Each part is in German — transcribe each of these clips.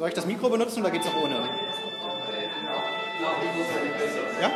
Soll ich das Mikro benutzen oder geht es auch ohne? Ja?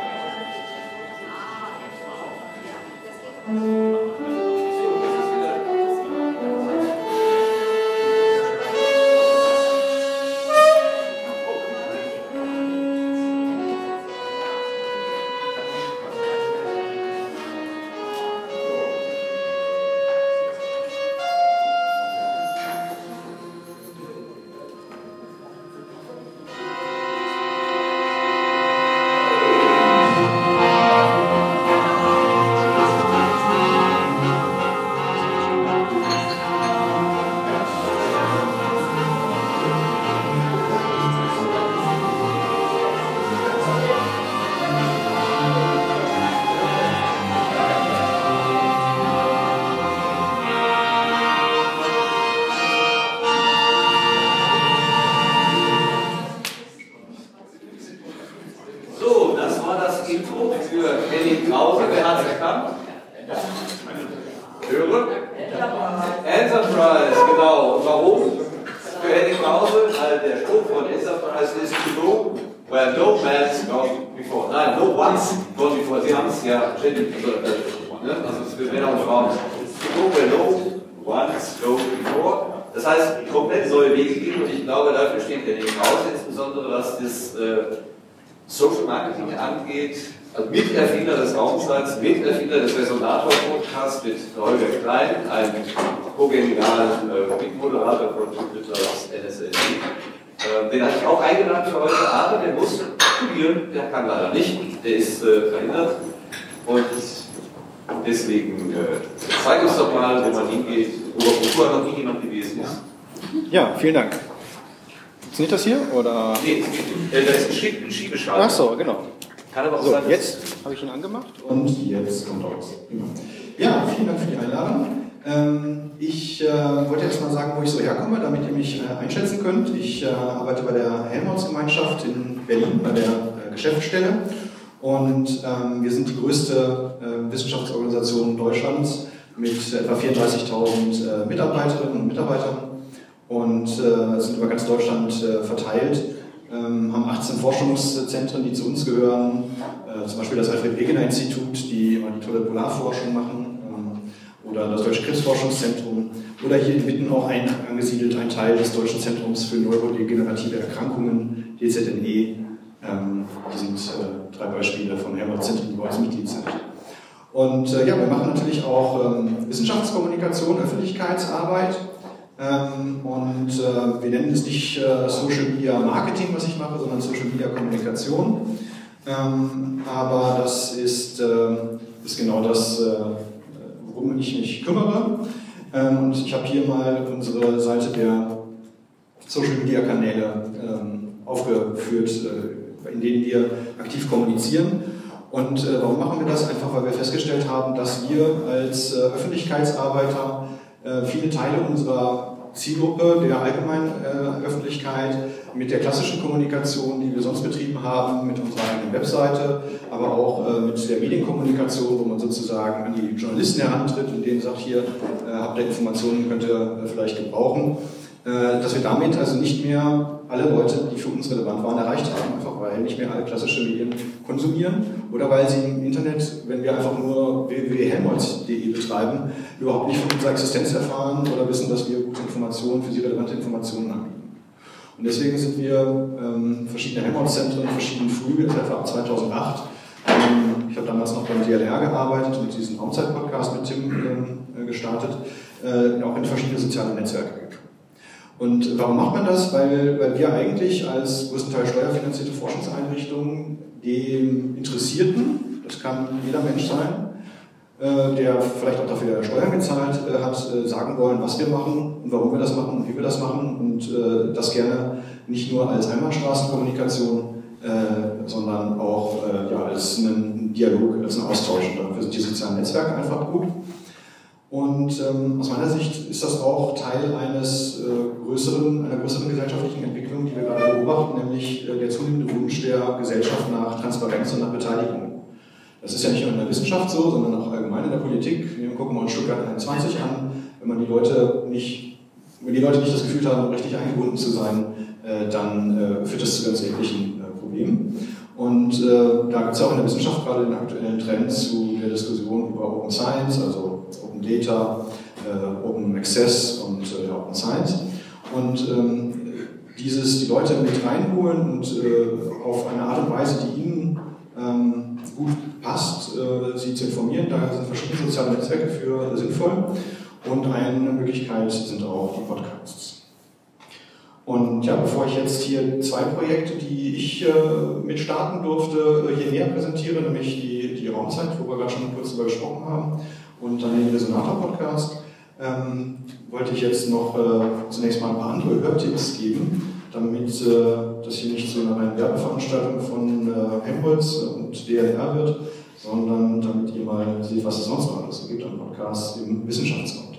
Den hatte ich auch eingeladen für heute, aber der muss studieren, der kann leider nicht, der ist äh, verhindert. Und deswegen äh, zeig uns doch mal, wo man hingeht, wo, wo noch nie jemand gewesen ist. Ja, vielen Dank. Funktioniert das hier? Oder? Nee, äh, das ist ein Schie- ein Schiebeschalter. Ach so, genau. Kann aber auch So, sein, jetzt habe ich ihn angemacht. Und jetzt kommt raus. Genau. Ja, vielen Dank für die Einladung. Ähm, ich äh, wollte jetzt mal sagen, wo ich so herkomme, damit ihr mich äh, einschätzen könnt. Ich äh, arbeite bei der Helmholtz-Gemeinschaft in Berlin, bei der Geschäftsstelle. Und ähm, wir sind die größte Wissenschaftsorganisation Deutschlands mit etwa 34.000 äh, Mitarbeiterinnen und Mitarbeitern und sind über ganz Deutschland verteilt ähm, haben 18 Forschungszentren, die zu uns gehören, zum Beispiel das Alfred Wegener Institut, die immer die tolle Polarforschung machen, oder das Deutsche Krebsforschungszentrum, oder hier in Witten auch ein, angesiedelt ein Teil des Deutschen Zentrums für neurodegenerative Erkrankungen, DZNE. Ähm, die sind äh, drei Beispiele von Helmholtz-Zentren, die bei uns Mitglied sind. Und äh, ja, wir machen natürlich auch ähm, Wissenschaftskommunikation, Öffentlichkeitsarbeit. Ähm, und äh, wir nennen es nicht äh, Social Media Marketing, was ich mache, sondern Social Media Kommunikation. Ähm, aber das ist, äh, ist genau das, äh, worum ich mich kümmere. Ähm, und ich habe hier mal unsere Seite der Social Media Kanäle ähm, aufgeführt, äh, in denen wir aktiv kommunizieren. Und äh, warum machen wir das? Einfach weil wir festgestellt haben, dass wir als äh, Öffentlichkeitsarbeiter viele Teile unserer Zielgruppe, der allgemeinen Öffentlichkeit, mit der klassischen Kommunikation, die wir sonst betrieben haben, mit unserer eigenen Webseite, aber auch äh, mit der Medienkommunikation, wo man sozusagen an die Journalisten herantritt und denen sagt, hier äh, habt ihr Informationen, könnt ihr äh, vielleicht gebrauchen, dass wir damit also nicht mehr alle Leute, die für uns relevant waren, erreicht haben, einfach weil nicht mehr alle klassische Medien konsumieren oder weil sie im Internet, wenn wir einfach nur www.helmholtz.de betreiben, überhaupt nicht von unserer Existenz erfahren oder wissen, dass wir gute Informationen, für sie relevante Informationen anbieten. Und deswegen sind wir ähm, verschiedene Helmholtz-Zentren, verschiedene Flüge, etwa ab 2008. Ähm, ich habe damals noch beim DLR gearbeitet, mit diesem Raumzeit-Podcast mit Tim ähm, gestartet, äh, auch in verschiedene soziale Netzwerke gekommen. Und warum macht man das? Weil, weil wir eigentlich als größtenteils steuerfinanzierte Forschungseinrichtung dem Interessierten, das kann jeder Mensch sein, äh, der vielleicht auch dafür Steuern gezahlt äh, hat, äh, sagen wollen, was wir machen und warum wir das machen und wie wir das machen und äh, das gerne nicht nur als Einbahnstraßenkommunikation, äh, sondern auch äh, ja, als einen Dialog, als einen Austausch. Dafür sind die sozialen Netzwerke einfach gut. Und ähm, aus meiner Sicht ist das auch Teil eines äh, größeren, einer größeren gesellschaftlichen Entwicklung, die wir gerade beobachten, nämlich äh, der zunehmende Wunsch der Gesellschaft nach Transparenz und nach Beteiligung. Das ist ja nicht nur in der Wissenschaft so, sondern auch allgemein in der Politik. Wir gucken uns Stuttgart 21 an. Wenn man die Leute nicht, wenn die Leute nicht das Gefühl haben, richtig eingebunden zu sein, äh, dann äh, führt das zu ganz erheblichen äh, Problemen. Und da gibt es auch in der Wissenschaft gerade den aktuellen Trend zu der Diskussion über Open Science, also Open Data, Open Access und Open Science. Und ähm, dieses die Leute mit reinholen und auf eine Art und Weise, die ihnen ähm, gut passt, sie zu informieren. Da sind verschiedene soziale Netzwerke für sinnvoll. Und eine Möglichkeit sind auch die Podcasts. Und ja, bevor ich jetzt hier zwei Projekte, die ich äh, mit starten durfte, äh, hier näher präsentiere, nämlich die, die Raumzeit, wo wir gerade schon kurz darüber gesprochen haben, und dann den Resonator-Podcast, ähm, wollte ich jetzt noch äh, zunächst mal ein paar andere Hörtipps geben, damit äh, das hier nicht so eine reine Werbeveranstaltung von äh, Helmholtz und DLR wird, sondern damit ihr mal seht, was es sonst noch alles gibt an Podcasts im Wissenschaftskontext.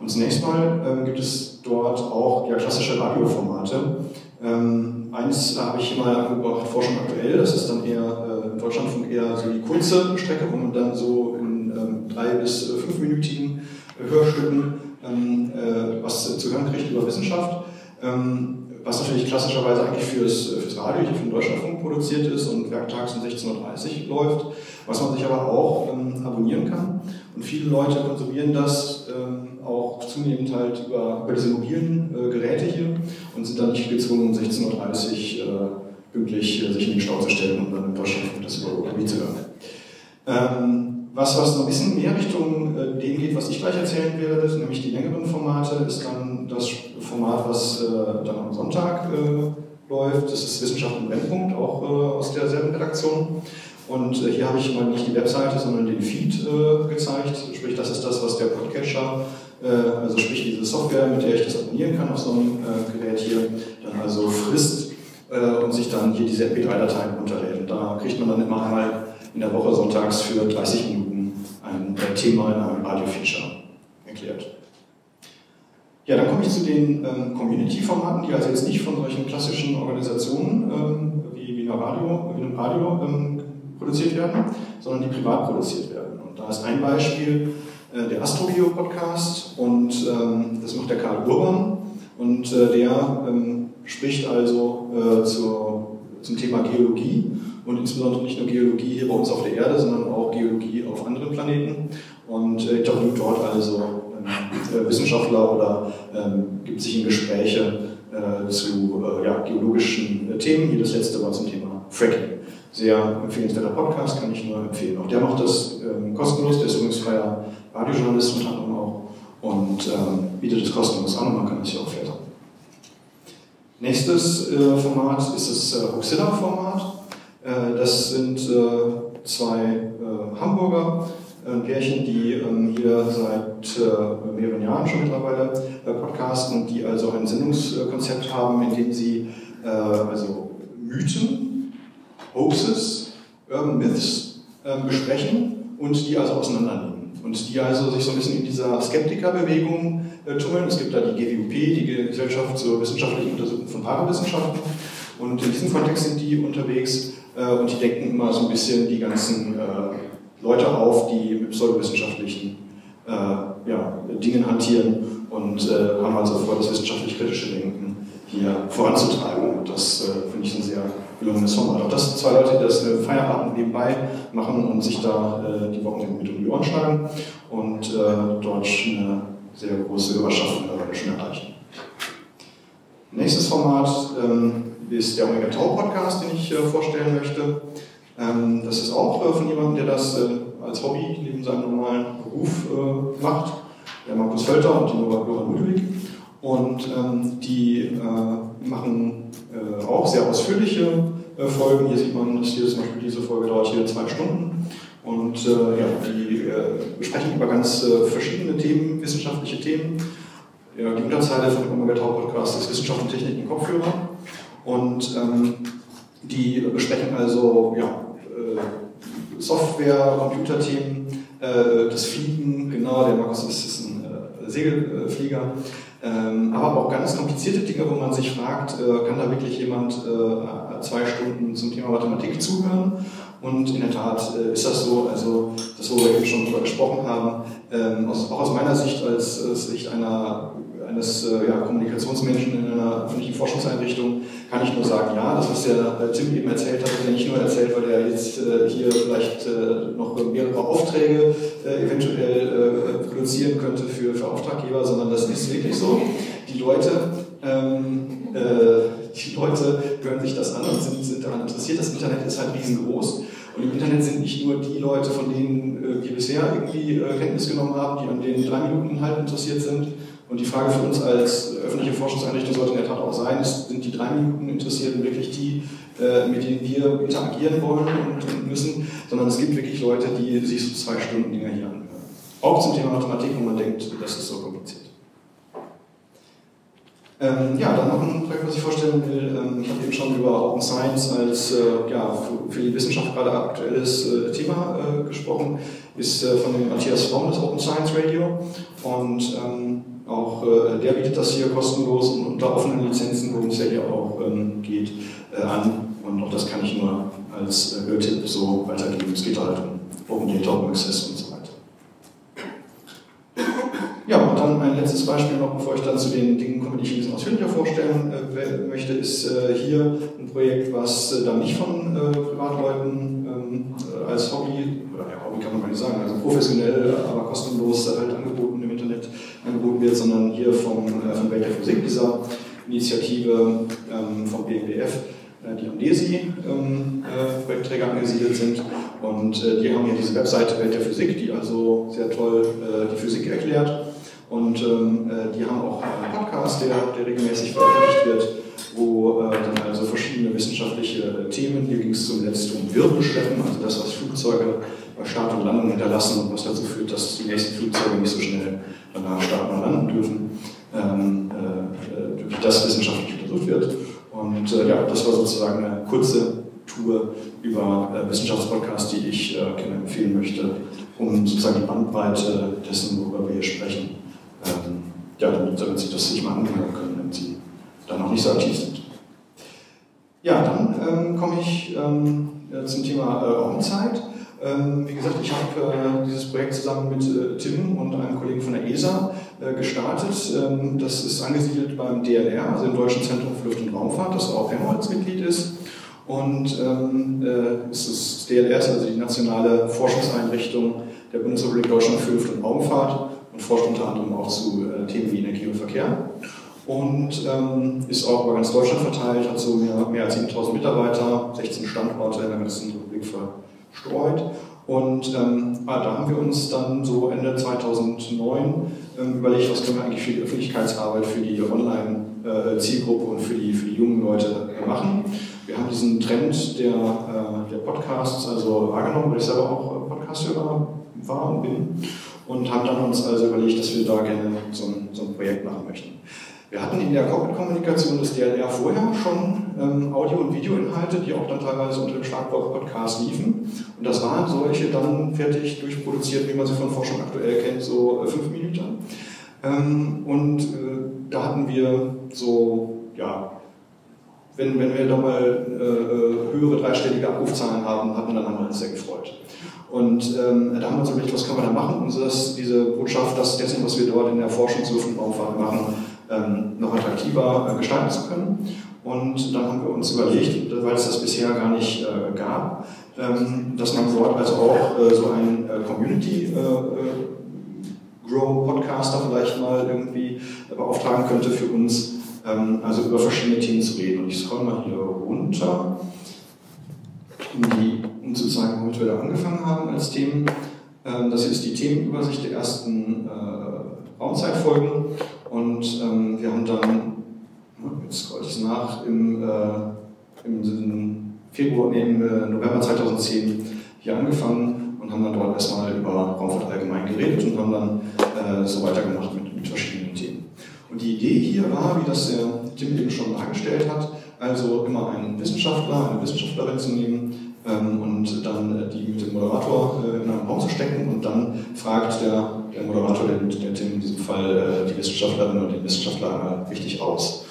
Und zunächst mal ähm, gibt es dort auch ja, klassische Radioformate. Ähm, eins habe ich mal angebracht, Forschung aktuell, das ist dann eher äh, in Deutschlandfunk eher so die kurze Strecke, wo man dann so in ähm, drei bis äh, fünfminütigen Hörstücken ähm, äh, was zu hören kriegt über Wissenschaft. Ähm, was natürlich klassischerweise eigentlich fürs, fürs Radio, hier für den Deutschlandfunk produziert ist und werktags um 16.30 Uhr läuft, was man sich aber auch ähm, abonnieren kann. Und viele Leute konsumieren das ähm, auch zunehmend halt über, über diese mobilen äh, Geräte hier und sind dann nicht gezwungen, um 16.30 Uhr äh, pünktlich äh, sich in den Stau zu stellen und dann im Deutschlandfunk das über Mobil zu hören. Ähm, was, was noch ein bisschen mehr Richtung äh, dem geht, was ich gleich erzählen werde, nämlich die längeren Formate, ist dann das Format, was äh, dann am Sonntag äh, läuft. Das ist Wissenschaft im Brennpunkt, auch aus derselben Redaktion. Und äh, hier habe ich mal nicht die Webseite, sondern den Feed äh, gezeigt. Sprich, das ist das, was der Podcatcher, also sprich diese Software, mit der ich das abonnieren kann auf so einem Gerät hier, dann also frisst und sich dann hier diese MP3-Dateien runterlädt. Und da kriegt man dann immer einmal in der Woche sonntags für 30 Minuten ein Thema in einem Radio-Feature erklärt. Ja, dann komme ich zu den ähm, Community-Formaten, die also jetzt nicht von solchen klassischen Organisationen ähm, wie, wie, Radio, wie einem Radio ähm, produziert werden, sondern die privat produziert werden. Und da ist ein Beispiel äh, der Astrobio-Podcast und ähm, das macht der Karl Urban und äh, der ähm, spricht also äh, zur, zum Thema Geologie und insbesondere nicht nur Geologie hier bei uns auf der Erde, sondern auch Geologie auf anderen Planeten und äh, interviewt dort also äh, Wissenschaftler oder ähm, gibt sich in Gespräche äh, zu ja, geologischen Themen. Hier das letzte war zum Thema Fracking. Sehr empfehlenswerter Podcast, kann ich nur empfehlen. Auch der macht das ähm, kostenlos, der ist übrigens freier Radiojournalist unter anderem auch und ähm, bietet es kostenlos an und man kann es hier auch filtern. Nächstes äh, Format ist das äh, Huxilla-Format. das sind zwei Hamburger, äh, Pärchen, die ähm, hier seit äh, mehreren Jahren schon mittlerweile äh, podcasten, die also ein Sendungskonzept haben, in dem sie also Mythen, Hoaxes, Urban Myths ähm, besprechen und die also auseinandernehmen. Und die also sich so ein bisschen in dieser Skeptikerbewegung tummeln. Es gibt da die GWUP, die Gesellschaft zur wissenschaftlichen Untersuchung von Parawissenschaften. Und in diesem Kontext sind die unterwegs und die denken immer so ein bisschen die ganzen Leute auf, die mit pseudowissenschaftlichen äh, ja, Dingen hantieren und äh, haben also vor, das wissenschaftlich-kritische Denken hier voranzutreiben. Und das äh, finde ich ein sehr gelungenes Format. Auch das sind zwei Leute, die das äh, Feierabend nebenbei machen und sich da äh, die Wochen mit um die Ohren schlagen und äh, dort eine sehr große Hörerschaft schon erreichen. Nächstes Format ähm, ist der Omega Tau Podcast, den ich äh, vorstellen möchte. Ähm, das ist auch äh, von jemandem, der das äh, als Hobby neben seinem normalen Beruf äh, macht, der Markus Völter und die Nora Ludwig. Und ähm, die machen auch sehr ausführliche Folgen. Hier sieht man, dass hier zum Beispiel diese Folge dauert hier zwei Stunden. Und äh, ja, die äh, sprechen über ganz äh, verschiedene Themen, wissenschaftliche Themen. Ja, die Unterzeile von dem Omega Tau Podcast ist Wissenschaft und Technik im Kopfhörer. Und ähm, die besprechen also ja, äh, Software, Computerthemen, äh, das Fliegen, genau, der Markus ist, ein äh, Segelflieger, aber auch ganz komplizierte Dinge, wo man sich fragt, kann da wirklich jemand zwei Stunden zum Thema Mathematik zuhören? Und in der Tat ist das so, also das, wo wir eben schon drüber gesprochen haben, ähm, auch aus meiner Sicht als Sicht einer eines äh, ja, Kommunikationsmenschen in einer öffentlichen Forschungseinrichtung kann ich nur sagen, ja, das, was der Tim eben erzählt hat, hat er nicht nur erzählt, weil er jetzt äh, hier vielleicht äh, noch mehrere Aufträge äh, eventuell äh, produzieren könnte für, für Auftraggeber, sondern das ist wirklich so. Die Leute, ähm, äh, die Leute hören sich das an und sind, sind daran interessiert. Das Internet ist halt riesengroß. Und im Internet sind nicht nur die Leute, von denen wir bisher irgendwie Kenntnis genommen haben, die an den drei Minuten Inhalt interessiert sind, und die Frage für uns als öffentliche Forschungseinrichtung sollte in der Tat auch sein, sind die drei Minuten Interessierten wirklich die, äh, mit denen wir interagieren wollen und müssen, sondern es gibt wirklich Leute, die sich so zwei Stunden Dinger hier anhören. Auch zum Thema Mathematik, wo man denkt, das ist so kompliziert. Ähm, ja, dann noch ein Projekt, was ich vorstellen will. Ähm, ich habe eben schon über Open Science als äh, ja, für, die Wissenschaft gerade aktuelles äh, Thema äh, gesprochen, ist äh, von dem Matthias Fromm das Open Science Radio. Und ähm, auch äh, der bietet das hier kostenlos und unter offenen Lizenzen, worum es ja hier auch ähm, geht, äh, an. Und auch das kann ich nur als Hörtipp so weitergeben. Es geht halt um Open Data, Open Access und so. Ja, und dann ein letztes Beispiel noch, bevor ich dann zu den Dingen komme, die ich ein bisschen ausführlicher vorstellen äh, möchte, ist äh, hier ein Projekt, was äh, dann nicht von Privatleuten ähm, als Hobby, oder ja, Hobby kann man gar nicht sagen, also professionell, aber kostenlos halt angeboten im Internet angeboten wird, sondern hier vom, äh, von Welt der Physik, dieser Initiative ähm, vom BMBF, äh, die am DESI ähm, äh, angesiedelt sind. Und äh, die haben hier diese Webseite Welt der Physik, die also sehr toll äh, die Physik erklärt. Und ähm, äh, die haben auch einen Podcast, der, der regelmäßig veröffentlicht wird, wo äh, dann also verschiedene wissenschaftliche Themen, hier ging es zuletzt um Wirbelschleppen, also das, was Flugzeuge bei Start und Landung hinterlassen und was dazu führt, dass die nächsten Flugzeuge nicht so schnell danach starten und landen dürfen, ähm, äh, wie das wissenschaftlich untersucht wird. Und äh, ja, das war sozusagen eine kurze Tour über äh, Wissenschaftspodcasts, die ich äh, gerne empfehlen möchte, um sozusagen die Bandbreite dessen, worüber wir hier sprechen, ähm, ja, damit, damit Sie das sich mal anhören können, wenn Sie da noch nicht so aktiv sind. Ja, dann ähm, komme ich ähm, zum Thema äh, Raumzeit. Ähm, wie gesagt, ich habe äh, dieses Projekt zusammen mit äh, Tim und einem Kollegen von der ESA äh, gestartet. Ähm, das ist angesiedelt beim DLR, also dem Deutschen Zentrum für Luft- und Raumfahrt, das auch Helmholtz Mitglied ist. Und ähm, äh, ist das DLR also die nationale Forschungseinrichtung der Bundesrepublik Deutschland für Luft- und Raumfahrt und forscht unter anderem auch zu äh, Themen wie Energie und Verkehr. Und ähm, ist auch über ganz Deutschland verteilt, hat so mehr, mehr als 7000 Mitarbeiter, 16 Standorte in der ganzen Republik verteilt gestreut. Und ähm, ah, da haben wir uns dann so Ende 2009 ähm, überlegt, was können wir eigentlich für die Öffentlichkeitsarbeit, für die Online-Zielgruppe und für die, für die jungen Leute machen. Wir haben diesen Trend der, äh, der Podcasts also wahrgenommen, weil ich selber auch Podcast-Hörer war und bin. Und haben dann uns also überlegt, dass wir da gerne so ein, so ein Projekt machen möchten. Wir hatten in der Cockpit-Kommunikation des DLR vorher schon ähm, Audio- und Videoinhalte, die auch dann teilweise unter dem Schlagwort Podcast liefen. Und das waren solche dann fertig durchproduziert, wie man sie von Forschung aktuell kennt, so äh, fünf Minuten. Ähm, und äh, da hatten wir so, ja, wenn, wenn wir da mal äh, höhere dreistellige Abrufzahlen haben hatten, dann haben wir uns sehr gefreut. Und ähm, da haben wir uns überlegt, was können wir da machen, um das, diese Botschaft, das dessen, was wir dort in der Forschungsluft- und Raumfahrt machen, ähm, noch attraktiver äh, gestalten zu können. Und dann haben wir uns überlegt, weil es das bisher gar nicht äh, gab, ähm, dass man dort also auch äh, so einen äh, Community äh, äh, Grow Podcaster vielleicht mal irgendwie beauftragen könnte für uns, ähm, also über verschiedene Themen zu reden. Und ich scroll mal hier runter, um, die, um zu zeigen, womit wir da angefangen haben als Themen. Ähm, das ist die Themenübersicht der ersten Raumzeitfolgen. Und ähm, wir haben dann, jetzt scroll ich es nach, im, äh, im Februar, nee, im äh, November 2010 hier angefangen und haben dann dort erstmal über Raumfahrt allgemein geredet und haben dann äh, so weitergemacht mit, mit verschiedenen Themen. Und die Idee hier war, wie das der Tim eben schon dargestellt hat, also immer einen Wissenschaftler, eine Wissenschaftlerin zu nehmen ähm, und dann äh, die mit dem Moderator äh, in einen Raum zu stecken und dann fragt der der Moderator, der, der Tim in diesem Fall äh, die Wissenschaftlerin und den Wissenschaftler einmal richtig aus.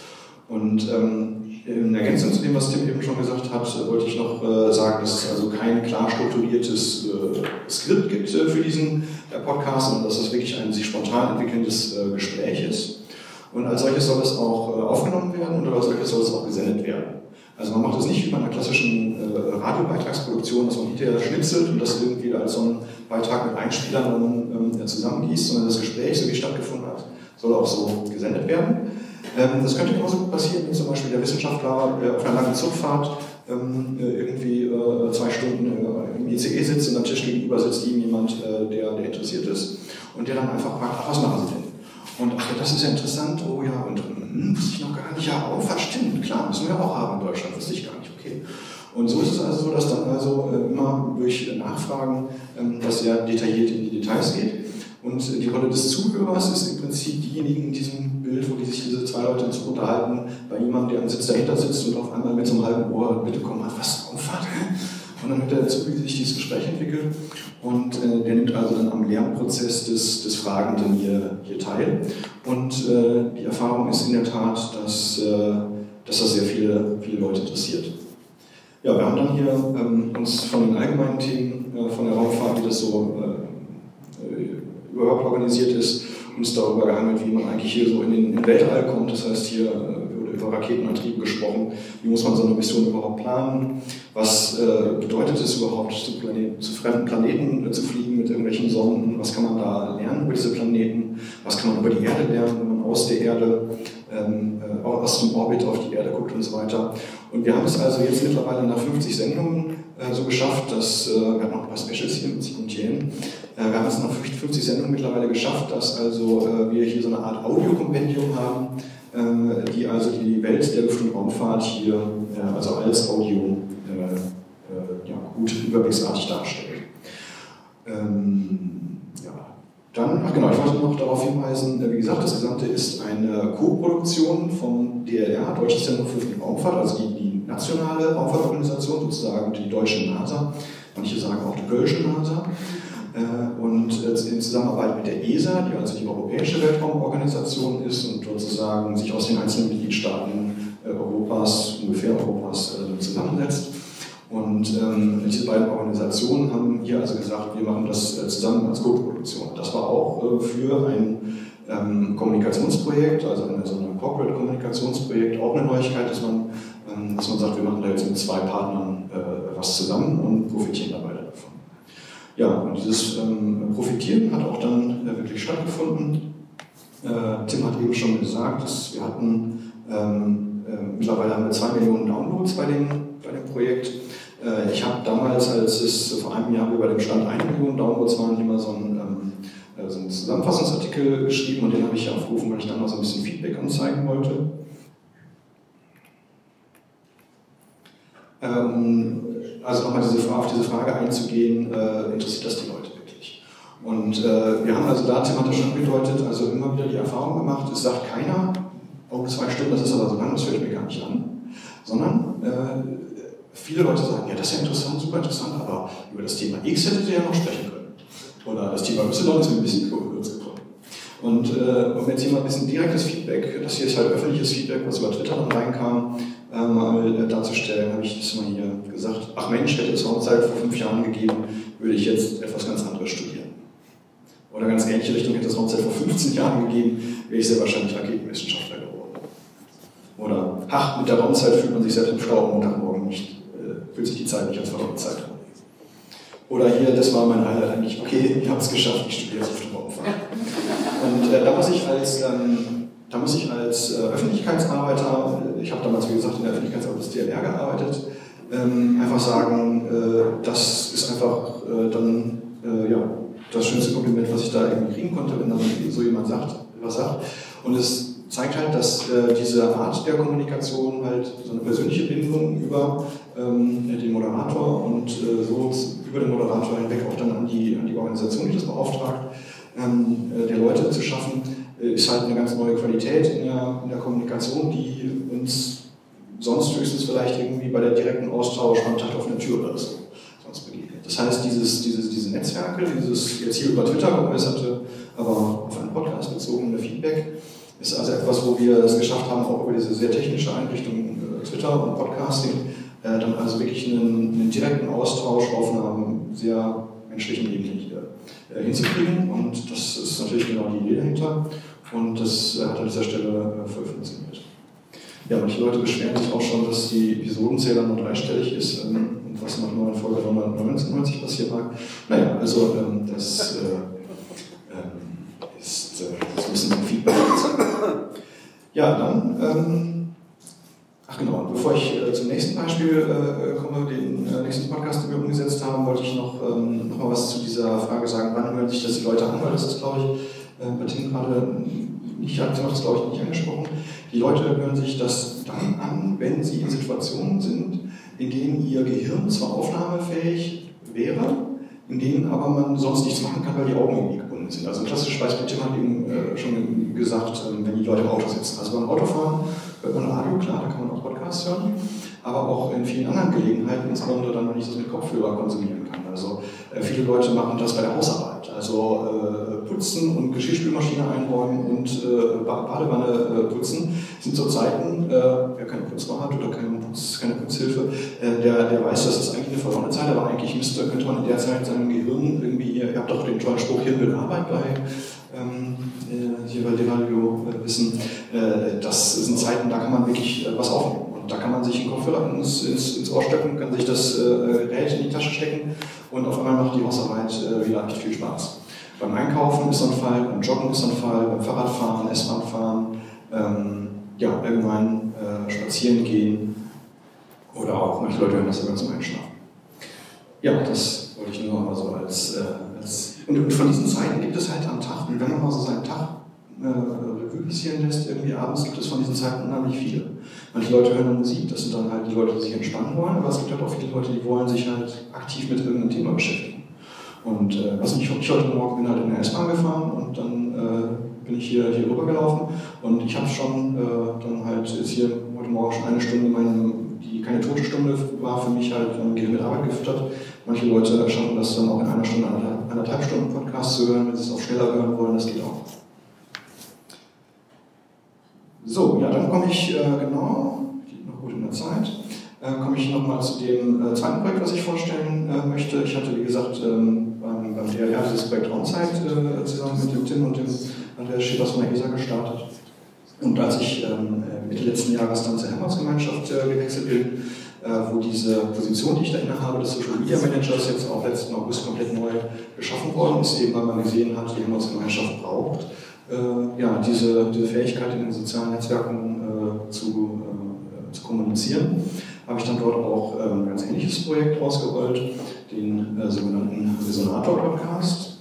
Und ähm, in Ergänzung zu dem, was Tim eben schon gesagt hat, wollte ich noch äh, sagen, dass es also kein klar strukturiertes äh, Skript gibt äh, für diesen äh, Podcast, sondern dass es wirklich ein sich spontan entwickelndes äh, Gespräch ist. Und als solches soll es auch äh, aufgenommen werden und als solches soll es auch gesendet werden. Also man macht das nicht wie bei einer klassischen äh, Radiobeitragsproduktion, dass man hinterher schnipselt und das irgendwie als so einen Beitrag mit Einspielern ähm, zusammengießt, sondern das Gespräch, so wie es stattgefunden hat, soll auch so gesendet werden. Ähm, das könnte genauso gut passieren, wie zum Beispiel der Wissenschaftler äh, auf einer langen Zugfahrt ähm, äh, irgendwie äh, zwei Stunden äh, im ICE sitzt und am Tisch gegenüber sitzt ihm jemand, der, der interessiert ist und der dann einfach fragt, ach, was machen Sie denn? Und ach, das ist ja interessant, oh ja, und hm, wusste ich noch gar nicht, ja, Raumfahrt stimmt, klar, müssen wir auch haben in Deutschland, wusste ich gar nicht, okay. Und so ist es also so, dass dann also äh, immer durch Nachfragen ähm, das sehr detailliert in die Details geht. Und die Rolle des Zuhörers ist im Prinzip diejenigen in diesem Bild, wo die sich diese zwei Leute zu unterhalten, bei jemandem, der am Sitz dahinter sitzt und auf einmal mit so einem halben Ohr mitbekommen hat, was, Raumfahrt? Und dann wird er dazu, wie sich dieses Gespräch entwickelt. Und äh, der nimmt also dann am Lernprozess des, des Fragenden hier, hier teil. Und äh, die Erfahrung ist in der Tat, dass, äh, dass das sehr viele, viele Leute interessiert. Ja, wir haben dann hier ähm, uns von den allgemeinen Themen äh, von der Raumfahrt, wie das so äh, überhaupt organisiert ist, uns darüber gehandelt, wie man eigentlich hier so in den, in den Weltall kommt. Das heißt, hier äh, über Raketenantrieb gesprochen. Wie muss man so eine Mission überhaupt planen? Was äh, bedeutet es überhaupt, zu, Planeten, zu fremden Planeten äh, zu fliegen mit irgendwelchen Sonden? Was kann man da lernen über diese Planeten? Was kann man über die Erde lernen, wenn man aus der Erde, ähm, äh, aus dem Orbit auf die Erde guckt und so weiter? Und wir haben es also jetzt mittlerweile nach 50 Sendungen äh, so geschafft, dass, äh, wir haben noch ein paar Specials hier mit Sekundären, äh, wir haben es nach 50 Sendungen mittlerweile geschafft, dass also wir hier so eine Art Audiokompendium haben, die also die Welt der Luft- und Raumfahrt hier äh, also als Audio ja, gut überblicksartig darstellt. Ähm, ja. Dann, ach genau, ich wollte noch darauf hinweisen, wie gesagt, das Gesamte ist eine Co-Produktion vom DLR, Deutsches Zentrum für und Raumfahrt, also die, die nationale Raumfahrtorganisation, sozusagen die deutsche NASA, manche sagen auch die Kölsche NASA. Äh, und äh, in Zusammenarbeit mit der ESA, die also die Europäische Weltraumorganisation ist und sozusagen sich aus den einzelnen Mitgliedstaaten äh, Europas, ungefähr Europas, zusammensetzt. Und ähm, diese beiden Organisationen haben hier also gesagt, wir machen das zusammen als Co-Produktion. Das war auch für ein ähm, Kommunikationsprojekt, also eine, so ein Corporate-Kommunikationsprojekt, auch eine Neuigkeit, dass man, ähm, dass man sagt, wir machen da jetzt mit zwei Partnern äh, was zusammen und profitieren dabei. Ja, und dieses ähm, Profitieren hat auch dann äh, wirklich stattgefunden. Äh, Tim hat eben schon gesagt, dass wir hatten, ähm, äh, mittlerweile haben wir zwei Millionen Downloads bei dem, bei dem Projekt. Äh, ich habe damals, als es vor einem Jahr über dem Stand eine Million Downloads waren, mal so einen, ähm, äh, so einen Zusammenfassungsartikel geschrieben und den habe ich aufgerufen, weil ich dann mal so ein bisschen Feedback anzeigen wollte. Ähm, also nochmal diese, auf diese Frage einzugehen, äh, interessiert das die Leute wirklich? Und äh, wir haben also da thematisch angedeutet, also immer wieder die Erfahrung gemacht, es sagt keiner, oh, zwei Stunden, das ist aber so lang, das fällt mir gar nicht an, sondern äh, viele Leute sagen, ja, das ist ja interessant, super interessant, aber über das Thema X hättet ihr ja noch sprechen können. Oder das Thema Y ist mir ein bisschen kurz gekommen. Und äh, um jetzt mal ein bisschen direktes Feedback, das hier ist halt öffentliches Feedback, was über Twitter dann reinkam, äh, mal äh, darzustellen, habe ich das mal hier gesagt, ach Mensch, hätte es Raumzeit vor fünf Jahren gegeben, würde ich jetzt etwas ganz anderes studieren. Oder ganz ähnliche Richtung hätte es Raumzeit vor 15 Jahren gegeben, wäre ich sehr wahrscheinlich Raketenwissenschaftler geworden. Oder, ach, mit der Raumzeit fühlt man sich selbst im Stau am Montagmorgen nicht, äh, fühlt sich die Zeit nicht als verlorene Zeit an. Oder hier, das war mein Highlight eigentlich, okay, ich habe es geschafft, ich studiere jetzt auf der Raumfahrt. Und äh, da muss ich als ähm, da muss ich als äh, Öffentlichkeitsarbeiter, ich habe damals wie gesagt in der Öffentlichkeitsarbeit des DLR gearbeitet, ähm, einfach sagen, äh, das ist einfach äh, dann äh, ja, das schönste Kompliment, was ich da irgendwie kriegen konnte, wenn dann so jemand sagt, was sagt. Und es zeigt halt, dass äh, diese Art der Kommunikation halt so eine persönliche Bindung über ähm, den Moderator und äh, so über den Moderator hinweg auch dann an die, an die Organisation, die das beauftragt, ähm, der Leute zu schaffen, ist halt eine ganz neue Qualität in der, in der Kommunikation, die uns sonst höchstens vielleicht irgendwie bei der direkten Austausch Kontakt auf einer Tür oder so sonst begegnet. Das heißt, dieses, dieses, diese Netzwerke, dieses jetzt hier über Twitter geäußerte, aber auf einen Podcast bezogene Feedback, ist also etwas, wo wir es geschafft haben, auch über diese sehr technische Einrichtung äh, Twitter und Podcasting, äh, dann also wirklich einen, einen direkten Austausch auf einer sehr menschlichen Ebene äh, hinzukriegen. Und das ist natürlich genau die Idee dahinter. Und das hat an dieser Stelle voll funktioniert. Ja, manche Leute beschweren sich auch schon, dass die Episodenzähler nur dreistellig ist ähm, und was nach neuen Folge 999 passiert mag. Naja, also ähm, das äh, ähm, ist, äh, so ein bisschen Feedback. Ja, dann, ähm, ach genau, bevor ich äh, zum nächsten Beispiel äh, komme, den äh, nächsten Podcast, den wir umgesetzt haben, wollte ich noch, ähm, noch mal was zu dieser Frage sagen, wann hören sich das die Leute an, weil das ist, glaube ich, äh, bei Tim gerade nicht, hat das glaube ich nicht angesprochen. Die Leute hören sich das dann an, wenn sie in Situationen sind, in denen ihr Gehirn zwar aufnahmefähig wäre, in denen aber man sonst nichts machen kann, weil die Augen irgendwie gebunden sind. Also ein klassisches Beispiel, Tim hat eben äh, schon gesagt, äh, wenn die Leute im Auto sitzen. Also beim Autofahren hört man Radio, klar, da kann man auch Podcasts hören, aber auch in vielen anderen Gelegenheiten, insbesondere dann, wenn ich das mit Kopfhörer konsumieren kann. Also viele Leute machen das bei der Hausarbeit, also äh, putzen und Geschirrspülmaschine einräumen und äh, Badewanne äh, putzen sind so Zeiten, äh, wer keine Putzfrau hat oder keine, Putz, keine Putzhilfe, äh, der, der weiß, das ist eigentlich eine verlorene Zeit, aber eigentlich müsste, könnte man in der Zeit seinem Gehirn irgendwie, ihr, habt doch den tollen Spruch, Hirn will Arbeit bei ähm, hier bei Radio wissen, das sind Zeiten, da kann man wirklich was aufnehmen. Da kann man sich einen Kopfhörer ins, ins, ins Ohr stecken, kann sich das Gerät in die Tasche stecken und auf einmal macht die Hausarbeit wieder echt viel Spaß. Beim Einkaufen ist so ein Fall, beim Joggen ist so ein Fall, beim Fahrradfahren, S-Bahn ähm, ja, irgendwann äh, spazieren gehen oder auch manche Leute hören das sogar zum Einschlafen. Ja, das wollte ich nur noch mal so als, äh, als und, und, von diesen Zeiten gibt es halt am Tag, wenn man mal so seinen Tag äh, Revue passieren lässt, irgendwie abends gibt es von diesen Zeiten unheimlich viele. Manche Leute hören Musik, das sind dann halt die Leute, die sich entspannen wollen, aber es gibt halt auch viele Leute, die wollen sich halt aktiv mit irgendeinem Thema beschäftigen. Und äh, was ich, ich heute Morgen bin halt in der S-Bahn gefahren und dann äh, bin ich hier, hier rübergelaufen und ich habe schon äh, dann halt ist hier heute Morgen schon eine Stunde meine, die keine tote Stunde war für mich halt ähm, mit Arbeit gefüttert. Manche Leute schaffen das dann auch in einer Stunde, anderthalb, anderthalb Stunden Podcast zu hören, wenn sie es auch schneller hören wollen, das geht auch. So, ja, dann komme ich äh, genau, geht noch gut in der Zeit äh, komme ich nochmal zu dem äh, zweiten Projekt, was ich vorstellen äh, möchte. Ich hatte, wie gesagt, ähm, beim, DLR dieses Projekt Onsite äh, zusammen mit dem Tim und dem Andreas Schiebers von der ESA gestartet. Und als ich ähm, Mitte letzten Jahres dann zur Helmholtz-Gemeinschaft äh, gewechselt bin, äh, wo diese Position, die ich da inne habe, des Social Media Managers, jetzt auch letzten August komplett neu geschaffen worden ist, eben weil man gesehen hat, die Helmholtz-Gemeinschaft braucht ja, diese, diese Fähigkeit in den sozialen Netzwerken zu, zu kommunizieren habe ich dann dort auch ähm, ein ganz ähnliches Projekt ausgerollt, den äh, sogenannten Resonator-Podcast.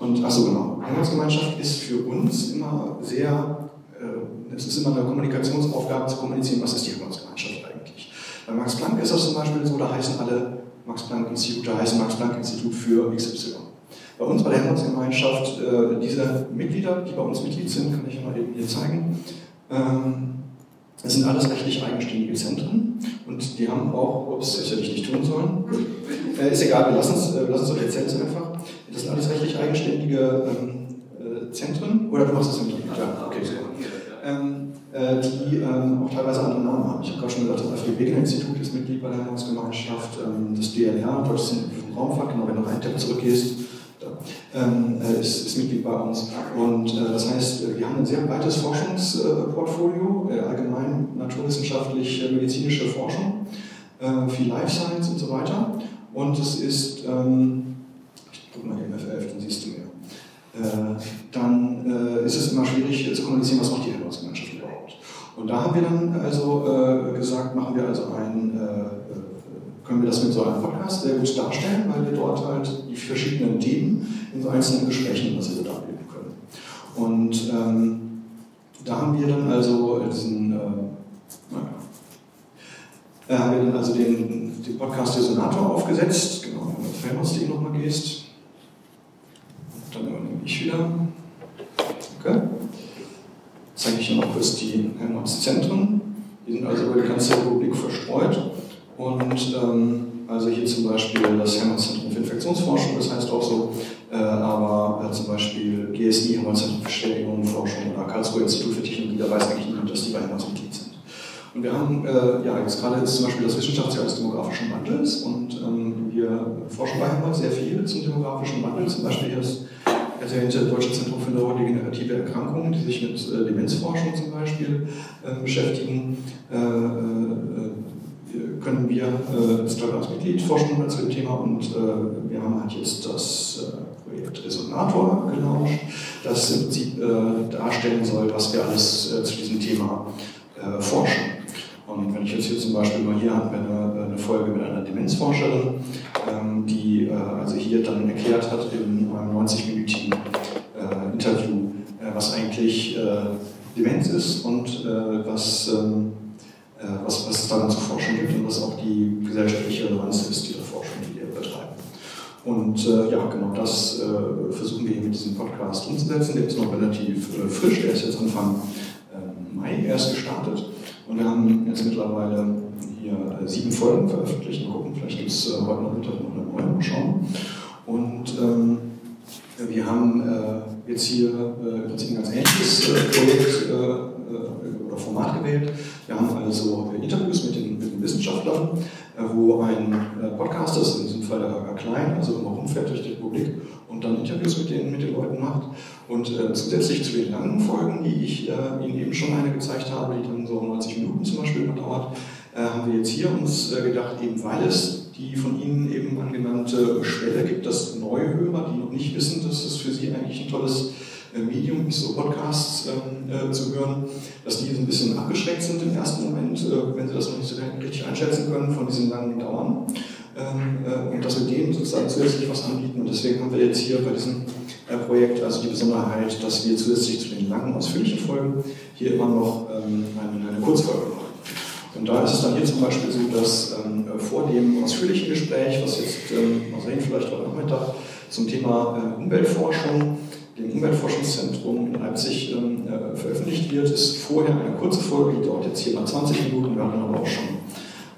Und achso, genau, Heimatsgemeinschaft ist für uns immer sehr, äh, es ist immer eine Kommunikationsaufgabe zu kommunizieren, was ist die Heimatsgemeinschaft eigentlich. Bei Max Planck ist das zum Beispiel so, da heißen alle Max Planck Institute, heißen Max Planck Institut für XY. Bei uns bei der Helmholtz-Gemeinschaft, äh, diese Mitglieder, die bei uns Mitglied sind, kann ich mal eben hier zeigen, ähm, das sind alles rechtlich eigenständige Zentren und die haben auch, ups, das hätte ich nicht tun sollen, äh, ist egal, wir lassen es, äh, lassen es einfach. Das sind alles rechtlich eigenständige ähm, äh, Zentren, oder du machst das im Ja, okay, super. Ähm, äh, die ähm, auch teilweise andere Namen haben. Ich habe gerade schon gesagt, das AfD Wegener Institut ist Mitglied bei der Ernährungsgemeinschaft, ähm, das DLR, Deutsches Institut für Raumfahrt, genau, wenn du Tab zurückgehst, ähm, äh, ist, ist, Mitglied bei uns. Und äh, das heißt, äh, wir haben ein sehr breites Forschungsportfolio, allgemein naturwissenschaftlich medizinische Forschung, viel Life Science und so weiter. Und es ist, ähm, ich gucke mal hier MF11, dann siehst du mehr. Dann ist es immer schwierig zu kommunizieren, was macht die Helmholtz-Gemeinschaft überhaupt. Und da haben wir dann also gesagt, machen wir also ein können wir das mit so einem Podcast sehr gut darstellen, weil wir dort halt die verschiedenen Themen in so einzelnen Gesprächen was wir darlegen können. Und ähm, da haben wir dann also diesen, äh, naja, äh, haben wir dann also den, den Podcast Resonator aufgesetzt, genau, wenn du auf Famous.de nochmal gehst. Dann übernehme ich wieder. Okay. Zeige ich hier noch kurz die Helmholtz-Zentren. Die sind also über die ganze Republik verstreut. Und ähm, also hier zum Beispiel das Helmholtz-Zentrum für Infektionsforschung, das heißt auch so, äh, aber äh, zum Beispiel GSI, Helmholtz-Zentrum für Stellungforschung oder Karlsruhe Institut für Technologie, da weiß eigentlich niemand, dass die bei Helmholtz Mitglied sind. Und wir haben, äh, ja, jetzt gerade ist zum Beispiel das Wissenschaftsjahr des demografischen Wandels und ähm, wir forschen bei Helmholtz sehr viel zum demografischen Wandel, zum Beispiel das erwähnte Deutsche Zentrum für neurodegenerative Erkrankungen, die sich mit äh, Demenzforschung zum Beispiel äh, beschäftigen. Äh, äh können wir äh, als Mitglied forschen zu dem Thema und äh, wir haben halt jetzt das Projekt Resonator gelauncht, das im Prinzip darstellen soll, was wir alles zu diesem Thema forschen. Und wenn ich jetzt hier zum Beispiel mal hier haben eine, eine Folge mit einer Demenzforscherin, ähm, die äh, also hier dann erklärt hat in einem 90-minütigen äh, Interview, äh, was eigentlich äh, Demenz ist und äh, was, ähm, äh, was, was es daran zu forschen gibt und was auch die gesellschaftliche Relevanz ist dieser Forschung, die wir betreiben. Und ja, genau das versuchen wir hier mit diesem Podcast umzusetzen. Der ist noch relativ frisch, der ist jetzt Anfang ähm, Mai erst gestartet. Und wir haben jetzt mittlerweile hier äh, sieben Folgen veröffentlicht. Mal gucken, vielleicht gibt es äh, heute noch Mittag noch eine neue, mal schauen. Und ähm, wir haben äh, jetzt hier äh, im ein ganz ähnliches äh, Projekt äh, Format gewählt. Wir haben also Interviews mit den, mit den Wissenschaftlern, wo ein Podcaster, ist in diesem Fall der Holger Klein, also immer rumfährt durch die Republik und dann Interviews mit den, mit den Leuten macht. Und äh, zusätzlich zu den langen Folgen, die ich äh, Ihnen eben schon eine gezeigt habe, die dann so 90 Minuten zum Beispiel dauert, äh, haben wir jetzt hier uns äh, gedacht, eben weil es die von Ihnen eben angenannte Schwelle gibt, dass Neuhörer, die noch nicht wissen, dass es für sie eigentlich ein tolles äh, Medium ist, so Podcasts ähm, äh, zu hören, dass die ein bisschen abgeschreckt sind im ersten Moment, wenn sie das noch nicht so richtig einschätzen können von diesen langen Dauern. Ähm, äh, und dass wir denen sozusagen zusätzlich was anbieten. Und deswegen haben wir jetzt hier bei diesem äh, Projekt also die Besonderheit, dass wir zusätzlich zu den langen, ausführlichen Folgen hier immer noch ähm, eine, eine Kurzfolge machen. Und da ist es dann hier zum Beispiel so, dass ähm, vor dem ausführlichen Gespräch, was jetzt, ähm, mal sehen, vielleicht heute Nachmittag zum Thema äh, Umweltforschung, dem Umweltforschungszentrum in Leipzig ähm, äh, veröffentlicht wird, ist vorher eine kurze Folge, die dauert jetzt hier mal 20 Minuten, wir haben aber auch schon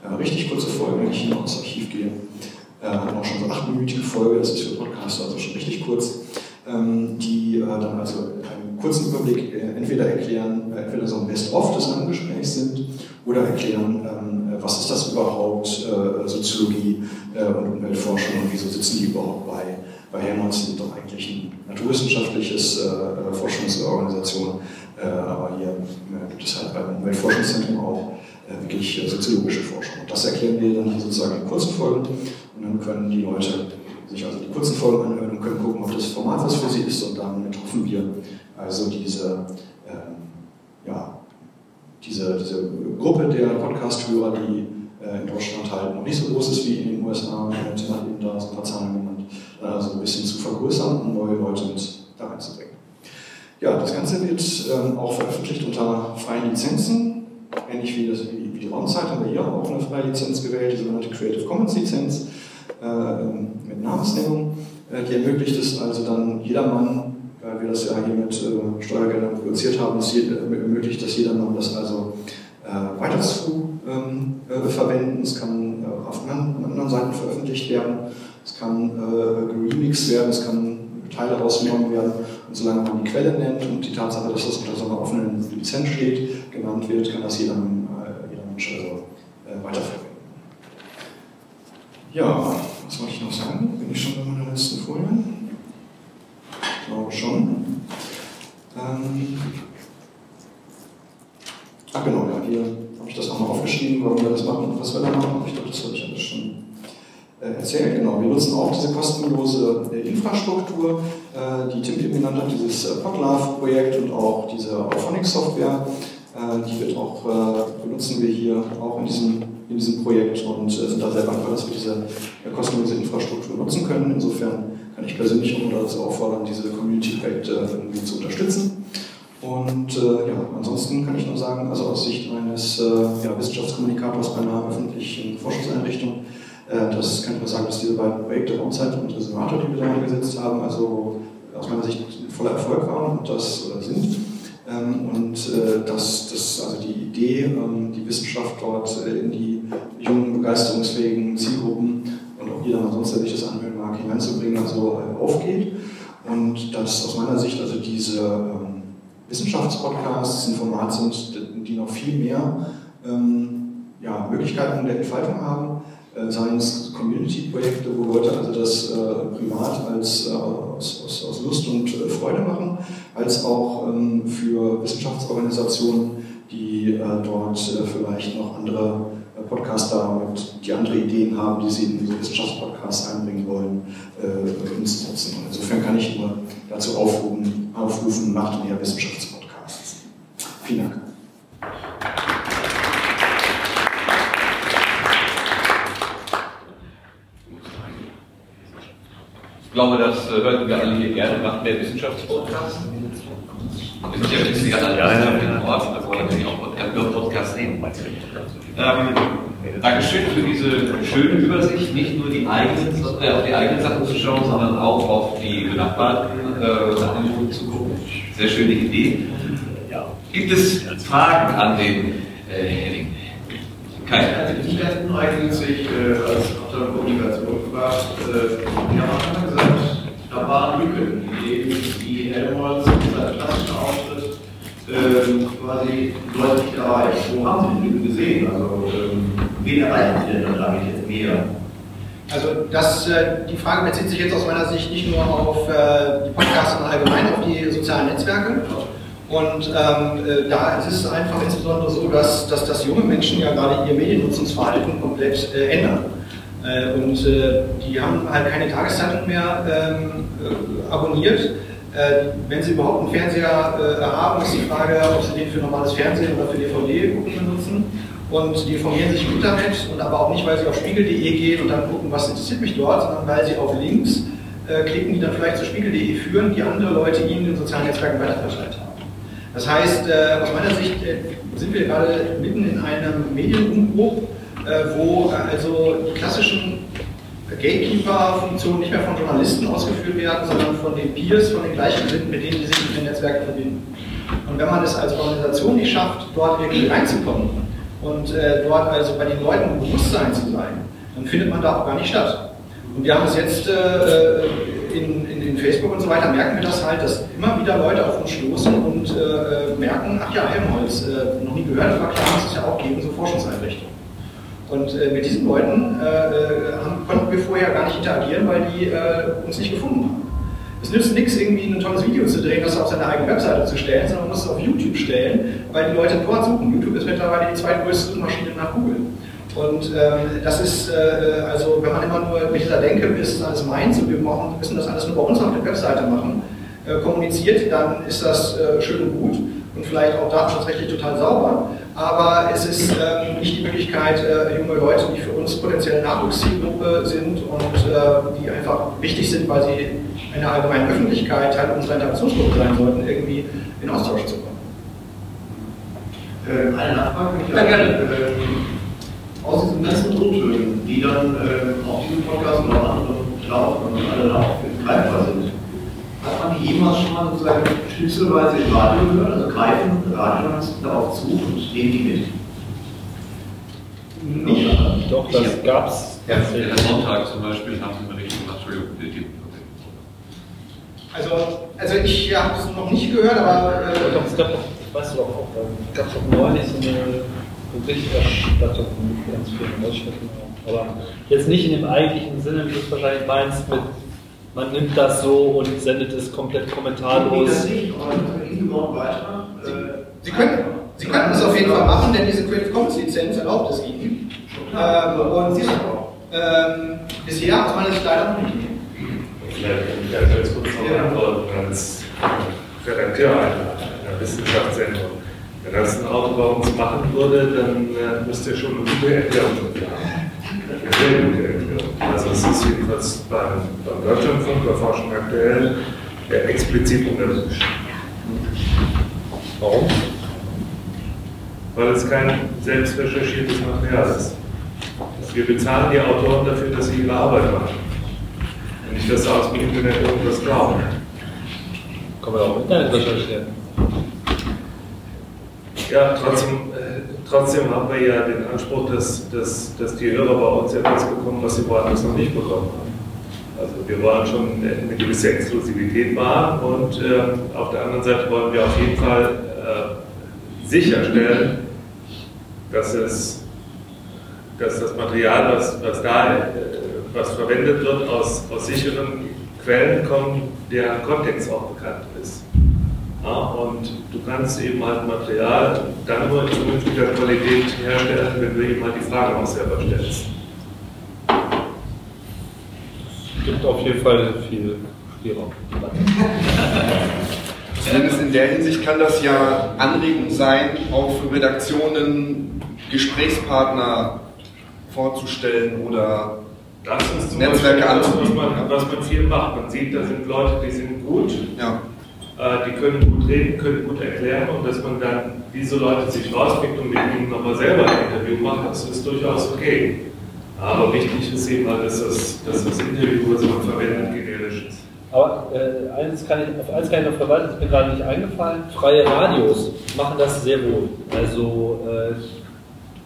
äh, richtig kurze Folgen, wenn ich hier noch ins Archiv gehe. Äh, haben auch schon so achtminütige Folge, das ist für Podcast also schon richtig kurz, ähm, die äh, dann also einen kurzen Überblick äh, entweder erklären, äh, entweder so ein Best-of des langen Gesprächs sind oder erklären, ähm, äh, was ist das überhaupt, Soziologie und Umweltforschung und wieso sitzen die überhaupt bei, bei Helmholtz, sind doch eigentlich ein naturwissenschaftliches Forschungsorganisation, aber hier gibt es halt beim Umweltforschungszentrum auch äh, wirklich äh, soziologische Forschung. Und das erklären wir dann sozusagen in kurzen Folgen. Und dann können die Leute sich also die kurzen Folgen anhören und können gucken, ob das Format was für sie ist. Und dann hoffen wir also diese, äh, ja, diese, diese Gruppe der Podcast-Hörer, die äh, in Deutschland halt noch nicht so groß ist wie in den USA, und hat eben da so ein paar Zahlen genannt, also ein bisschen zu vergrößern und neue Leute mit da reinzubringen. Ja, das Ganze wird ähm, auch veröffentlicht unter freien Lizenzen ähnlich wie, das, wie, wie die Raumzeit haben wir hier auch eine freie Lizenz gewählt, die sogenannte Creative Commons Lizenz äh, mit Namensnennung. Äh, die ermöglicht es also dann jedermann, weil wir das ja hier mit äh, Steuergeldern produziert haben, es ermöglicht das jedermann, das also äh, weiter zu ähm, äh, verwenden. Es kann äh, auf anderen Seiten veröffentlicht werden, es kann geremixed werden, es kann Teile rausgenommen werden. Und solange man die Quelle nennt und die Tatsache, dass das unter so einer offenen Lizenz steht, genannt wird, kann das jeder, äh, jeder Mensch also äh, weiterverwenden. Ja, was wollte ich noch sagen? Bin ich schon bei meiner letzten Folie? Ich glaube schon. Ähm, ach genau, ja, hier habe ich das auch mal aufgeschrieben, warum wir das machen und was wir da machen. Ich glaube, das habe ich äh, erzählt. Genau, wir nutzen auch diese kostenlose äh, Infrastruktur, äh, die Tim eben genannt hat, dieses Podlove-Projekt und auch diese Auphonics-Software. Die wird auch, benutzen wir hier auch in diesem, in diesem Projekt und sind da sehr dankbar, dass wir diese kostenlose Infrastruktur nutzen können. Insofern kann ich persönlich auch dazu auffordern, diese Community-Projekte irgendwie zu unterstützen. Und äh, ja, ansonsten kann ich nur sagen, also aus Sicht eines äh, ja, Wissenschaftskommunikators bei einer öffentlichen Forschungseinrichtung äh, das kann ich nur sagen, dass diese beiden Projekte Raumzeit und Reservator, die wir da eingesetzt haben, also aus meiner Sicht voller Erfolg waren und das oder sind. Ähm, und äh, dass, dass also die Idee, ähm, die Wissenschaft dort äh, in die jungen, begeisterungsfähigen Zielgruppen und auch jeder sonst, der sich das anhören mag, hineinzubringen, also aufgeht. Und dass aus meiner Sicht also diese ähm, Wissenschaftspodcasts ein Format sind, die noch viel mehr ja, Möglichkeiten der Entfaltung haben äh, seien es Community-Projekte, wo Leute also das äh, privat als, äh, aus, aus, aus, Lust und äh, Freude machen, als auch ähm, für Wissenschaftsorganisationen, die äh, dort äh, vielleicht noch andere Podcaster und die andere Ideen haben, die sie in diese Wissenschaftspodcasts einbringen wollen, umzusetzen. Und insofern kann ich nur dazu aufrufen, aufrufen macht mehr Wissenschaftspodcasts. Vielen Dank. Ich glaube, das äh, hören wir alle hier gerne. Macht mehr Wissenschaftspodcasts. Wir sind ja schließlich alle ja, ja, ja. Ort, also natürlich auch über Podcasts reden. Ähm, Dankeschön für diese schöne Übersicht, nicht nur die eigenen, äh, auf die eigenen Sachen zu schauen, sondern auch auf die benachbarten äh, Sachen zu gucken. Sehr schöne Idee. Gibt es Fragen an den äh, Henning? Keine. Ich hätte eigentlich äh, als Autor Kommunikation gefragt, äh, wir waren Lücken, in die Helmholtz mit seinem klassischen Auftritt äh, quasi Leute nicht erreicht. Wo haben Sie die Lücken gesehen? Also, ähm, wen erreichen Sie denn damit jetzt mehr? Also das, äh, die Frage bezieht sich jetzt aus meiner Sicht nicht nur auf äh, die Podcasts, sondern allgemein auf die sozialen Netzwerke. Und ähm, äh, da ist es einfach insbesondere so, dass, dass, dass junge Menschen ja gerade ihr Mediennutzungsverhalten komplett äh, ändern. Äh, und äh, die haben halt keine Tageszeitung mehr ähm, äh, abonniert. Wenn sie überhaupt einen Fernseher haben, ist die Frage, ob sie den für normales Fernsehen oder für DVD benutzen. Und die informieren sich im Internet und aber auch nicht, weil sie auf spiegel.de gehen und dann gucken, was interessiert mich dort, sondern weil sie auf Links klicken, die dann vielleicht zu spiegel.de führen, die andere Leute ihnen in den sozialen Netzwerken weiterverteilt haben. Das heißt, aus meiner Sicht sind wir gerade mitten in einem Medienumbruch, wo also die klassischen Gatekeeper-Funktionen nicht mehr von Journalisten ausgeführt werden, sondern von den Peers, von den Gleichgesinnten, mit denen sie sich in den Netzwerken verbinden. Und wenn man es als Organisation nicht schafft, dort irgendwie reinzukommen und dort also bei den Leuten Bewusstsein zu sein, dann findet man da auch gar nicht statt. Und wir haben es jetzt in, in, in, Facebook und so weiter merken wir das halt, dass immer wieder Leute auf uns stoßen und äh, merken, ach ja, Helmholtz, äh, noch nie gehört, aber klar, muss es ja auch geben, so Forschungseinrichtungen. Und äh, mit diesen Leuten äh, äh, haben, konnten wir vorher gar nicht interagieren, weil die äh, uns nicht gefunden haben. Es nützt nichts, irgendwie ein tolles Video zu drehen, das auf seine eigene Webseite zu stellen, sondern man muss es auf YouTube stellen, weil die Leute dort suchen. YouTube ist mittlerweile die zweitgrößte Suchmaschine nach Google. Und ähm, das ist, äh, also wenn man immer nur mit dieser Denke, ist alles meins und wir brauchen, müssen das alles nur bei uns auf der Webseite machen, äh, kommuniziert, dann ist das äh, schön und gut und vielleicht auch datenschutzrechtlich total sauber. Aber es ist ähm, nicht die Möglichkeit, äh, junge Leute, die für uns potenzielle Nachwuchszielgruppe sind und äh, die einfach wichtig sind, weil sie in der allgemeinen Öffentlichkeit Teil unserer Interventionsgruppe sein sollten, irgendwie in Austausch zu kommen. Äh, eine Nachfrage? Ja, gerne. Ähm, aus diesen ganzen Tontönen, die dann äh, auf diesem Podcast oder auf anderen laufen und alle auch greifbar sind, hat man die jemals schon mal sozusagen schlüsselweise im Radio gehört? Also greifen Radiojournalisten darauf zu und nehmen die mit? Nicht. Doch, das gab es. Ja, der Sonntag zum Beispiel haben sie Bericht gemacht. Entschuldigung, also, also ich habe es noch nicht gehört, aber. Äh, doch, es gab doch, weißt du doch auch, es gab doch neulich so eine Berichterstattung mit ganz vielen Ausschnitten auch. Aber jetzt nicht in dem eigentlichen Sinne, wie du es wahrscheinlich meinst, mit man nimmt das so und sendet es komplett kommentarlos. Das nicht, Sie können, Sie könnten es auf jeden Fall machen, denn diese Creative Commons Lizenz erlaubt es Ihnen. Ähm, und ähm, bisher aus meiner Sicht leider noch nicht. Vielleicht kann ich ganz kurz noch antworten als Redakteur einer Wissenschaftssendung. Wenn das ein Auto bei uns machen würde, dann äh, müsste er schon eine gute Erklärung dafür haben. Also es ist jedenfalls beim, beim Deutschlandfunk, bei Forschung aktuell, ja, explizit unerwünscht. Warum? Weil es kein selbst recherchiertes Material ist. Wir bezahlen die Autoren dafür, dass sie ihre Arbeit machen. Und nicht, dass sie aus dem Internet irgendwas glauben. Kann man auch im Internet recherchieren. Ja, trotzdem, äh, trotzdem haben wir ja den Anspruch, dass, dass, dass die Hörer bei uns etwas bekommen, was sie woanders noch nicht bekommen haben. Also wir wollen schon eine gewisse Exklusivität wahren und äh, auf der anderen Seite wollen wir auf jeden Fall äh, sicherstellen, dass es dass das Material, was, was da äh, was verwendet wird, aus, aus sicheren Quellen kommt, deren Kontext auch bekannt ist. Ja, und du kannst eben halt Material dann nur in vernünftiger Qualität herstellen, wenn du eben halt die Fragen auch selber stellst. Es gibt auf jeden Fall viel Spielraum. Zumindest in der Hinsicht kann das ja Anregung sein, auch für Redaktionen Gesprächspartner vorzustellen oder das ist Netzwerke anzubieten. Was man, was man viel macht. Man sieht, da sind Leute, die sind gut, ja. Äh, die können gut reden, können gut erklären und dass man dann diese Leute sich rauspickt und mit ihnen nochmal selber ein Interview macht, das ist durchaus okay. Aber wichtig ist eben halt, dass das, dass das Interview, was man verwendet, generisch ist. Aber äh, eins kann ich, auf eins kann ich noch verweisen, das ist mir gerade nicht eingefallen. Freie Radios machen das sehr wohl. Also äh,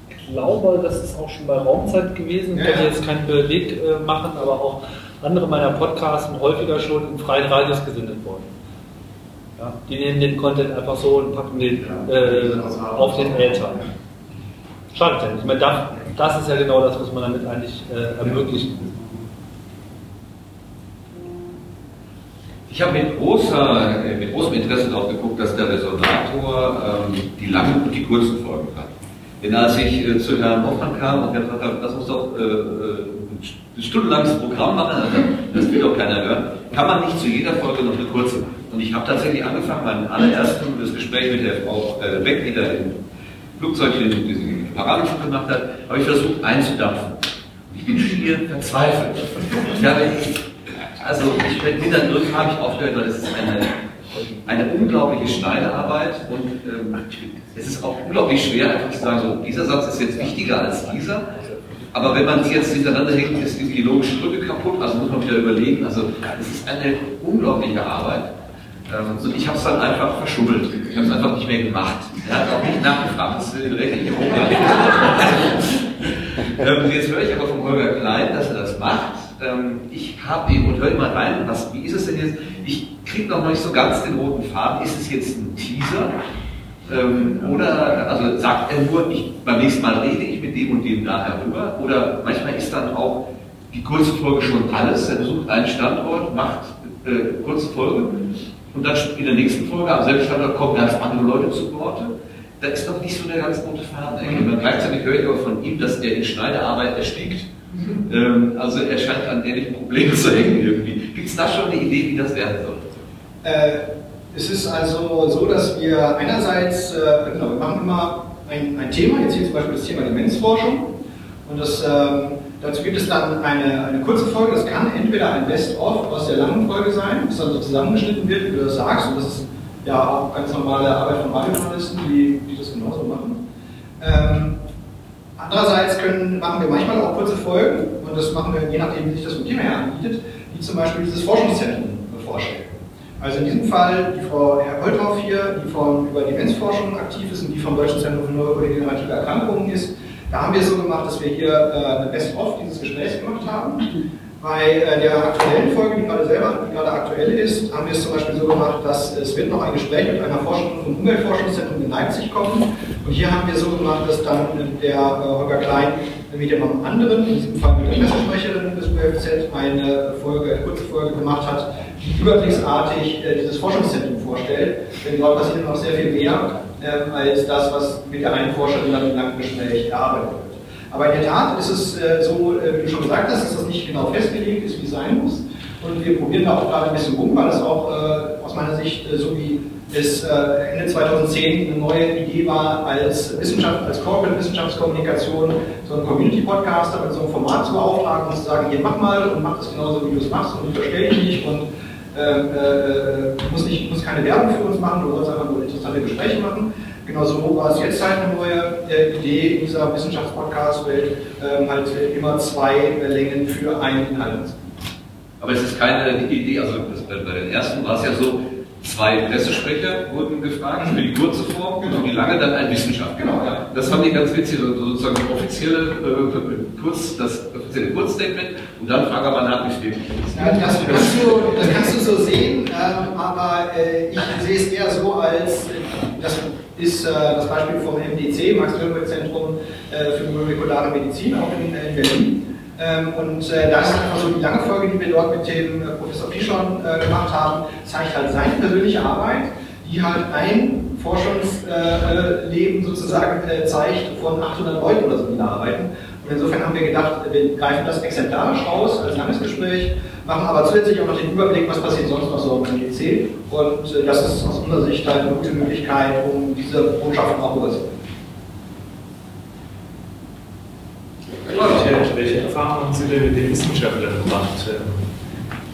ich glaube, das ist auch schon bei Raumzeit gewesen. Ich ja. kann jetzt keinen Beleg äh, machen, aber auch andere meiner Podcasts sind häufiger schon in freien Radios gesendet worden. Ja, die nehmen den Content einfach so und packen den äh, auf den Äther. Schade. Ich meine, das, das, ist ja genau das, was man damit eigentlich äh, ermöglichen will. Ich habe mit, großer, äh, mit großem Interesse darauf geguckt, dass der Resonator ähm, die langen und die kurzen Folgen hat. Denn als ich äh, zu Herrn Hoffmann kam und gesagt habe, lass uns doch äh, äh ein stundenlanges Programm machen, also, das will doch keiner hören, kann man nicht zu jeder Folge noch eine kurze machen. Und ich habe tatsächlich angefangen, mein allerersten das Gespräch mit der Frau äh, Beck, die da im Flugzeug die Parabelflug gemacht hat, habe ich versucht einzudampfen. Ich bin schier verzweifelt. Ich habe, also ich, mit der Drück habe ich aufgehört, weil es ist eine, eine unglaubliche Schneidearbeit und ähm, es ist auch unglaublich schwer, einfach zu sagen, so, dieser Satz ist jetzt wichtiger als dieser. Aber wenn man die jetzt hintereinander hängt, ist die logische Brücke kaputt, also muss man wieder überlegen. Also es ist eine unglaubliche Arbeit. Ähm, und ich habe es dann einfach verschummelt. Ich habe es einfach nicht mehr gemacht. Er hat auch nicht nachgefragt, das ist eine rechtliche ähm, Jetzt höre ich aber von Holger Klein, dass er das macht. Ähm, ich habe eben, und höre immer rein, was, wie ist es denn jetzt? Ich kriege noch nicht so ganz den roten Faden. Ist es jetzt ein Teaser? Ähm, oder also sagt er nur, ich, beim nächsten Mal rede ich mit dem und dem da herüber. Oder manchmal ist dann auch die kurze Folge schon alles. Er besucht einen Standort, macht äh, kurze Folge und dann in der nächsten Folge am selben Standort kommen ganz andere Leute zu Worte. Da ist doch nicht so eine ganz rote Faden. Mhm. Gleichzeitig höre ich aber von ihm, dass er in Schneiderarbeit erstickt. Mhm. Ähm, also er scheint an ähnlichen Problemen zu hängen irgendwie. Gibt es da schon eine Idee, wie das werden soll? Äh, es ist also so, dass wir einerseits, äh, genau, wir machen immer ein, ein, Thema, jetzt hier zum Beispiel das Thema Demenzforschung. Und das, ähm, dazu gibt es dann eine, eine kurze Folge, das kann entweder ein Best-of aus der langen Folge sein, das dann so zusammengeschnitten wird, wie du das sagst. Und das ist ja auch ganz normale Arbeit von Radiojournalisten, die, die das genauso machen. Ähm, andererseits können, machen wir manchmal auch kurze Folgen, und das machen wir je nachdem, wie sich das vom Thema her anbietet, die zum Beispiel dieses Forschungszentrum vorstellen. Also in diesem Fall die Frau Herr Holthoff hier, die von über Demenzforschung aktiv ist und die vom Deutschen Zentrum für Neurodegenerative Erkrankungen ist. Da haben wir es so gemacht, dass wir hier äh, eine Best-of dieses Gesprächs gemacht haben. Bei äh, der aktuellen Folge, die gerade selber, die gerade aktuell ist, haben wir es zum Beispiel so gemacht, dass es wird noch ein Gespräch mit einer Forscherin vom Umweltforschungszentrum in Leipzig kommen. Und hier haben wir so gemacht, dass dann der äh, Holger Klein mit jemandem anderen, in diesem Fall mit der Pressesprecherin des UFZ, eine Folge, eine kurze Folge gemacht hat, überblicksartig äh, dieses Forschungszentrum vorstellt. Denn dort passiert noch sehr viel mehr äh, als das, was mit der einen Forscherin dann im langen Gespräch erarbeitet wird. Aber in der Tat ist es äh, so, äh, wie du schon gesagt hast, dass das nicht genau festgelegt ist, wie es sein muss. Und wir probieren da auch gerade ein bisschen rum, weil das auch äh, aus meiner Sicht, äh, so wie es Ende 2010 eine neue Idee war, als Wissenschaft, als Corporate Wissenschaftskommunikation so einen Community-Podcaster mit so einem Format zu beauftragen und zu sagen, hier mach mal und mach das genauso, wie du es machst und unterstell dich nicht und äh, äh, muss, nicht, muss keine Werbung für uns machen, du sollst einfach nur interessante Gespräche machen. Genauso war es jetzt halt eine neue äh, Idee in dieser Wissenschaftspodcast-Welt, ähm, halt immer zwei Längen für einen Inhalt. Aber es ist keine Idee, also bei den ersten war es ja so, Zwei Pressesprecher wurden gefragt für die kurze Form und für die lange dann ein Wissenschaftler. Genau, ja. Das fand ich ganz witzig, sozusagen die offizielle, äh, kurz, das offizielle Kurzstatement und dann frage aber nach, wie steht ja, das, kannst du, das kannst du so sehen, ähm, aber äh, ich sehe es eher so als, äh, das ist äh, das Beispiel vom MDC, Max-Dönberg-Zentrum äh, für molekulare Medizin, auch in, in Berlin. Ähm, und äh, da ist einfach so die lange Folge, die wir dort mit dem äh, Professor Pischon äh, gemacht haben, zeigt halt seine persönliche Arbeit, die halt ein Forschungsleben sozusagen äh, zeigt von 800 Leuten oder so, die da arbeiten. Insofern haben wir gedacht, wir greifen das exemplarisch raus als langes Gespräch, machen aber zusätzlich auch noch den Überblick, was passiert sonst noch so im NGC. Und äh, das ist aus unserer Sicht halt eine gute Möglichkeit, um diese Botschaften auch rüberzubringen. Welche Erfahrungen haben Sie denn mit den Wissenschaftlern gemacht,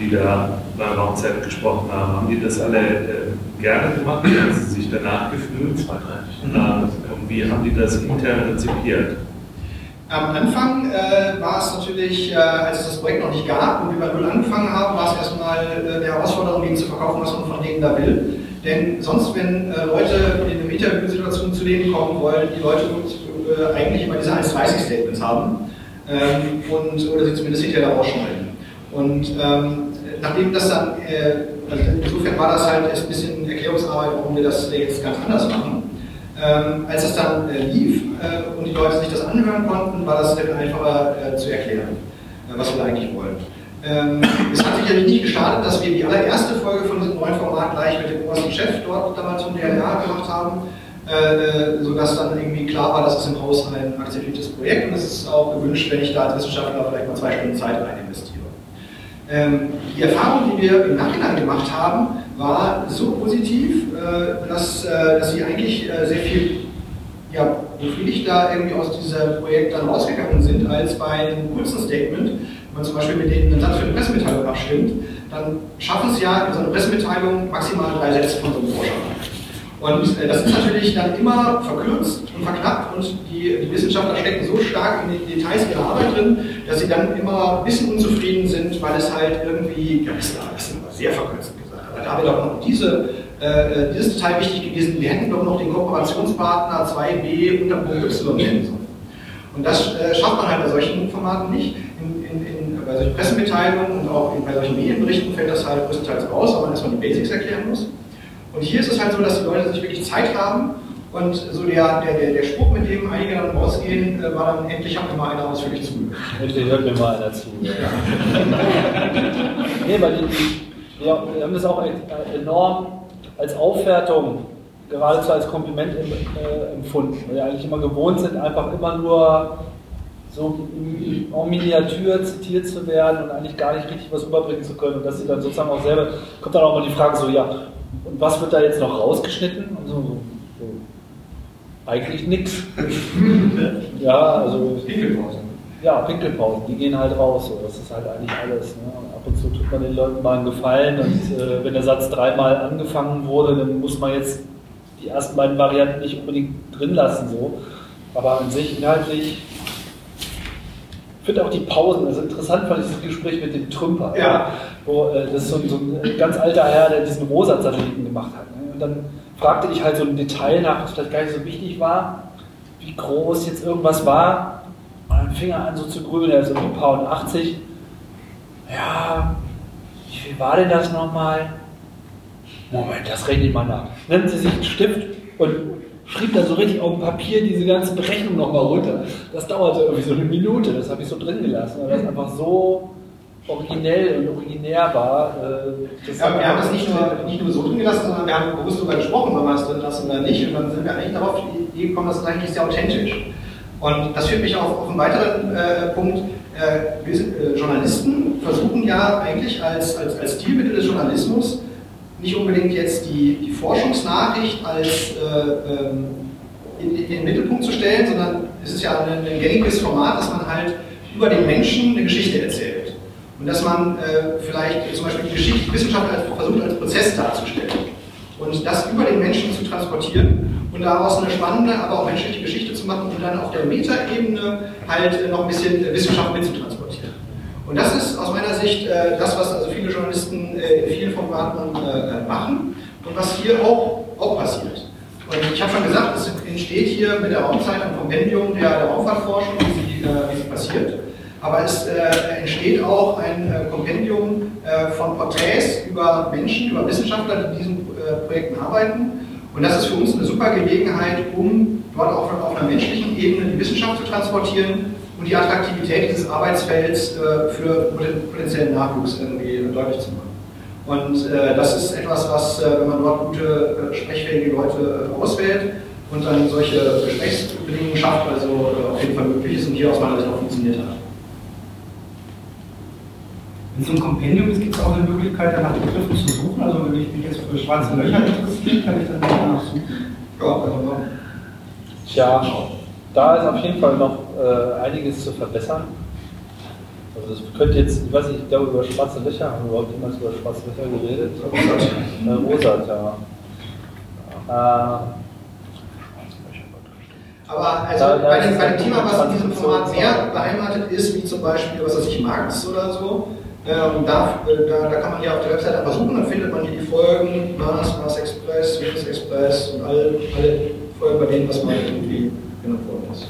die da beim Raumzeit gesprochen haben? Haben die das alle äh, gerne gemacht? Haben sie sich danach gefühlt? Und wie haben die das intern rezipiert? Am Anfang äh, war es natürlich, äh, als es das Projekt noch nicht gab und wir bei Null angefangen haben, war es erstmal äh, eine Herausforderung, denen zu verkaufen, was man von denen da will. Denn sonst, wenn äh, Leute in eine Interviewsituation zu denen kommen wollen, die Leute äh, eigentlich immer diese 1.30-Statements haben ähm, und, oder sie zumindest hinterher da rausschneiden. Und ähm, nachdem das dann, äh, also insofern war das halt ein bisschen Erklärungsarbeit, warum wir das jetzt ganz anders machen. Ähm, als es dann äh, lief äh, und die Leute sich das anhören konnten, war das dann einfacher äh, zu erklären, äh, was wir eigentlich wollen. Ähm, es hat sicherlich nicht gestartet, dass wir die allererste Folge von diesem neuen Format gleich mit dem obersten Chef dort damals vom DLR gemacht haben, äh, sodass dann irgendwie klar war, dass es im Haus ein akzeptiertes Projekt und es ist auch gewünscht, wenn ich da als Wissenschaftler vielleicht mal zwei Stunden Zeit rein investiere. Ähm, die Erfahrung, die wir im Nachhinein gemacht haben, war so positiv, äh, dass, äh, dass sie eigentlich äh, sehr viel ja, befriedigter irgendwie aus diesem Projekt dann rausgegangen sind, als bei einem kurzen Statement. Wenn man zum Beispiel mit denen einen Satz für eine Pressemitteilung abstimmt, dann schaffen es ja in so einer Pressemitteilung maximal drei Sätze von so einem Forscher. Und äh, das ist natürlich dann immer verkürzt und verknappt und die, die, Wissenschaftler stecken so stark in die Details ihrer Arbeit drin, dass sie dann immer ein bisschen unzufrieden sind, weil es halt irgendwie, ja, das ist sehr verkürzt aber da wäre doch noch diese, äh, dieses Detail wichtig gewesen, wir hätten doch noch den Kooperationspartner 2b unter Punkt Y nennen sollen. Und das äh, schafft man halt bei solchen Formaten nicht. In, in, in, bei solchen Pressemitteilungen und auch bei solchen Medienberichten fällt das halt größtenteils raus, weil man erstmal die Basics erklären muss. Und hier ist es halt so, dass die Leute sich wirklich Zeit haben und so der, der, der, der Spruch, mit dem einige dann rausgehen, äh, war dann endlich hat mir mal einer ausführlich zugehört. Endlich hört mir mal einer zu. Ja. nee, weil die, ja, wir haben das auch enorm als Aufwertung, geradezu als Kompliment äh, empfunden, weil wir eigentlich immer gewohnt sind, einfach immer nur so en Miniatur zitiert zu werden und eigentlich gar nicht richtig was überbringen zu können. Und dass sie dann sozusagen auch selber, kommt dann auch mal die Frage so, ja, und was wird da jetzt noch rausgeschnitten? Und so, so, so. Eigentlich nichts. ja, also. Pinkelpausen. Ja, Pinkelpausen, die gehen halt raus. So. Das ist halt eigentlich alles. Ne? Zu tut man den Leuten mal einen Gefallen und äh, wenn der Satz dreimal angefangen wurde, dann muss man jetzt die ersten beiden Varianten nicht unbedingt drin lassen. So. Aber an sich inhaltlich ich finde auch die Pausen, also interessant fand ich das Gespräch mit dem Trümper, ja. wo äh, das ist so, so, ein ganz alter Herr, der diesen Rosa-Satelliten gemacht hat. Ne? Und dann fragte ich halt so ein Detail nach, das vielleicht gar nicht so wichtig war, wie groß jetzt irgendwas war. Und dann fing er an so zu grübeln, er ist so ein paar und 80. Ja, wie viel war denn das nochmal? Moment, das rechne ich mal nach. Nehmen Sie sich einen Stift und schrieb dann so richtig auf dem Papier diese ganze Berechnung nochmal runter. Das dauerte irgendwie so eine Minute, das habe ich so drin gelassen, weil das einfach so originell und originär war. Äh, ja, wir haben das nicht nur, nicht nur so drin gelassen, sondern wir haben bewusst darüber gesprochen, wenn wir es drin lassen oder nicht. Und dann sind wir eigentlich darauf die Idee gekommen, das ist eigentlich sehr authentisch. Und das führt mich auch auf einen weiteren äh, Punkt. Äh, wir äh, Journalisten versuchen ja eigentlich als, als, als Stilmittel des Journalismus nicht unbedingt jetzt die, die Forschungsnachricht als äh, ähm, in, in, den Mittelpunkt zu stellen, sondern es ist ja ein, ein gängiges Format, dass man halt über den Menschen eine Geschichte erzählt. Und dass man äh, vielleicht zum Beispiel die Geschichte, Wissenschaft als, versucht als Prozess darzustellen. Und das über den Menschen zu transportieren und daraus eine spannende, aber auch menschliche Geschichte machen und dann auf der Metaebene halt noch ein bisschen Wissenschaft mitzutransportieren. Und das ist aus meiner Sicht äh, das, was also viele Journalisten äh, in vielen Formaten äh, machen und was hier auch, auch passiert. Und ich habe schon gesagt, es entsteht hier mit der Raumzeit ein Kompendium der, der Raumfahrtforschung, wie sie, äh, wie sie passiert. Aber es äh, entsteht auch ein äh, Kompendium von Porträts über Menschen, über Wissenschaftler, die in diesen Projekten arbeiten. Und das ist für uns eine super Gelegenheit, um dort auch auf einer menschlichen Ebene die Wissenschaft zu transportieren und die Attraktivität dieses Arbeitsfelds äh, für potenziellen Nachwuchs irgendwie deutlich zu machen. Und äh, das ist etwas, was, äh, wenn man dort gute, äh, sprechfähige Leute äh, auswählt und dann solche Gesprächsbedingungen schafft, also auf jeden Fall möglich ist und hier aus meiner Sicht auch funktioniert hat. Wenn es um Kompendium gibt es auch eine Möglichkeit, nach Begriffen zu suchen. Also wenn ich mich jetzt für schwarze Löcher interessiere, kann ich dann danach suchen. Ja, also, Tja, da ist auf jeden Fall noch äh, einiges zu verbessern. Also das könnte jetzt, ich weiß nicht, ich glaube über schwarze Löcher, haben wir überhaupt jemals über schwarze Löcher geredet? Äh, Rosat, ja. Äh, aber also Da- da bei, ist dem, bei dem Thema, was in diesem 25 Format so- mehr beheimatet ist, wie zum Beispiel, was weiß ich, Marx oder so, ähm, da, äh, da, da kann man hier auf der Website einfach suchen, dann findet man hier die Folgen, Mars, Mars Express, Venus Express und alle, alle Folgen, bei denen was mal irgendwie genannt worden ist.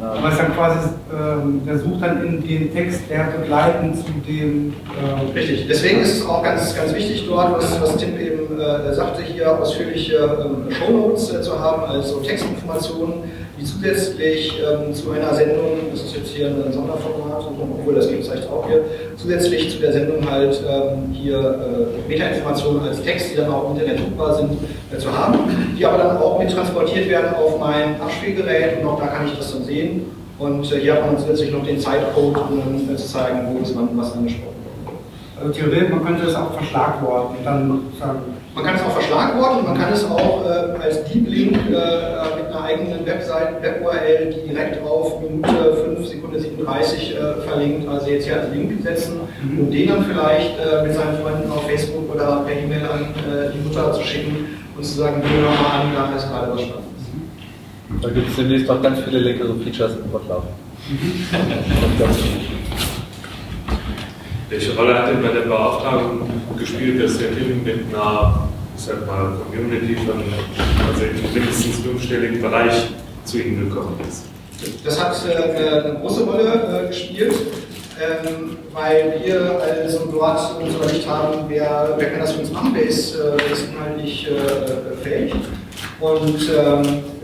Aber es ist dann quasi, ähm, der sucht dann in den Text, der begleitend zu dem. ähm, Richtig, deswegen ist es auch ganz, ganz wichtig dort, was, was Tim eben äh, sagte, hier ausführliche ähm, Shownotes äh, zu haben, also Textinformationen, die zusätzlich ähm, zu einer Sendung, das ist jetzt hier ein Sonderformat, obwohl das gibt es vielleicht auch hier, zusätzlich zu der Sendung halt ähm, hier äh, Metainformationen als Text, die dann auch im Internet druckbar sind, äh, zu haben, die aber dann auch mit transportiert werden auf mein Abspielgerät und auch da kann ich das dann sehen. Und äh, hier hat man zusätzlich noch den Zeitcode, um dann äh, zu zeigen, wo ist wann was angesprochen wurde. Also theoretisch, man könnte es auch verschlagworten dann sagen. Man kann es auch verschlagworten, man kann es auch äh, als Deep Link äh, mit einer eigenen Website, Web-URL, die direkt auf Minute 5 Sekunde 37 äh, verlinkt, also jetzt hier als Link setzen, um den dann vielleicht äh, mit seinen Freunden auf Facebook oder per E-Mail an äh, die Mutter zu schicken und zu sagen, geh doch mal an, da ist gerade was Spannendes. Da gibt es demnächst noch ganz viele leckere Features im viel. Welche Rolle hat denn bei der Beauftragung gespielt, dass der Tim mit einer ich sag mal, Community von also mindestens fünfstelligen Bereich zu Ihnen gekommen ist? Das hat äh, eine große Rolle äh, gespielt, ähm, weil wir also dort überlegt haben, wer, wer kann das für uns machen, wer ist, äh, ist inhaltlich äh, fähig. Und ähm, äh,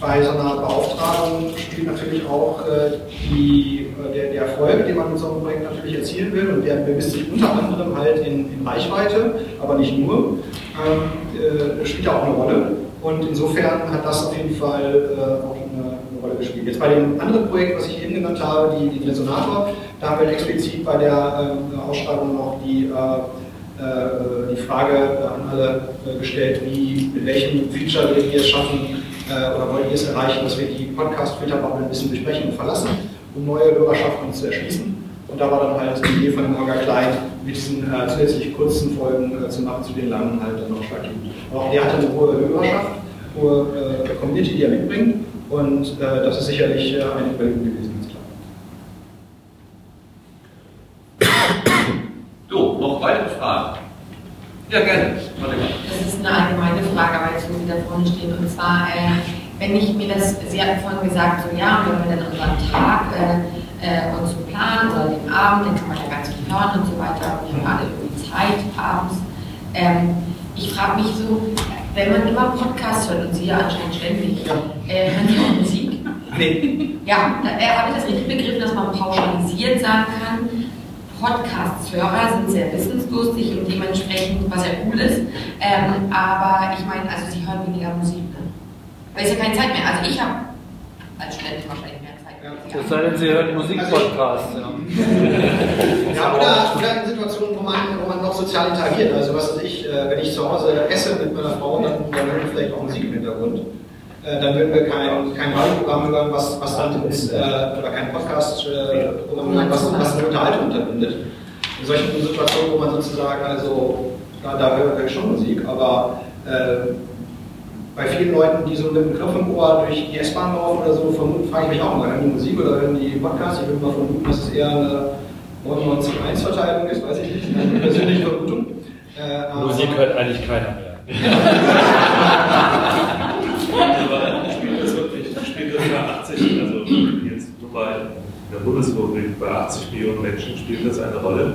bei so einer Beauftragung spielt natürlich auch äh, die, äh, der, der Erfolg, den man mit so einem Projekt natürlich erzielen will. Und der bemisst sich unter anderem halt in, in Reichweite, aber nicht nur. Ähm, äh, spielt ja auch eine Rolle. Und insofern hat das auf jeden Fall äh, auch eine, eine Rolle gespielt. Jetzt bei dem anderen Projekt, was ich eben genannt habe, die, die Resonator, da haben wir explizit bei der äh, Ausschreibung noch die, äh, äh, die Frage an alle gestellt, wie, mit welchem Feature wir es schaffen äh, oder wollen wir es erreichen, dass wir die Podcast-Filterbubble ein bisschen durchbrechen und verlassen, um neue Bürgerschaften zu erschließen. Und da war dann halt die Idee von dem Orga Klein, mit diesen äh, zusätzlich kurzen Folgen äh, zu machen, zu den langen halt dann noch stattfinden. Auch der hatte eine hohe Hörerschaft, hohe äh, Community, die er mitbringt. Und äh, das ist sicherlich äh, eine Überlegung gewesen, ganz klar. So, noch weitere Fragen? Ja, gerne. Warte mal. Das ist eine allgemeine Frage, weil ich wieder vorne stehe. Und zwar, äh, wenn ich mir das, Sie hatten vorhin gesagt, so ja, wenn wir dann unseren Tag äh, äh, uns so planen oder den Abend, dann kann man ja ganz viel hören und so weiter. Und wir haben alle irgendwie Zeit abends. Ähm, ich frage mich so, wenn man immer Podcasts hört und Sie ja anscheinend ständig, äh, hören Sie auch Musik? Nee. Ja, da, äh, habe ich das richtig begriffen, dass man pauschalisiert sagen kann, Podcast-Hörer sind sehr wissensdurstig und dementsprechend, was ja cool ist. Ähm, aber ich meine, also sie hören weniger Musik. Weil es ja keine Zeit mehr. Also ich habe als Student wahrscheinlich mehr Zeit. Es sei denn, Sie hören Musikpodcasts. Ja. Ja, oder, oder in Situationen, wo man, wo man noch sozial interagiert. Also was weiß ich, äh, wenn ich zu Hause esse mit meiner Frau, dann, dann hören wir vielleicht auch Musik im Hintergrund. Äh, Dann würden wir kein, kein Radioprogramm hören, was, was dann uns, äh, oder kein Podcast-Programm hören, was, was eine Unterhaltung unterbindet. In solchen Situationen, wo man sozusagen, also, da, da hören wir schon Musik, aber äh, bei vielen Leuten, die so mit dem Knopf im Ohr durch die S-Bahn laufen oder so, vermuten, frage ich mich auch mal, hören die Musik oder hören die Podcasts? Ich würde mal vermuten, dass es eher eine 99-1-Verteilung ist, weiß ich nicht, eine persönliche Vermutung. Äh, Musik hört eigentlich keiner mehr. Aber spielt das wirklich, spielt das bei 80, also jetzt nur bei der Bundesrepublik, bei 80 Millionen Menschen spielt das eine Rolle?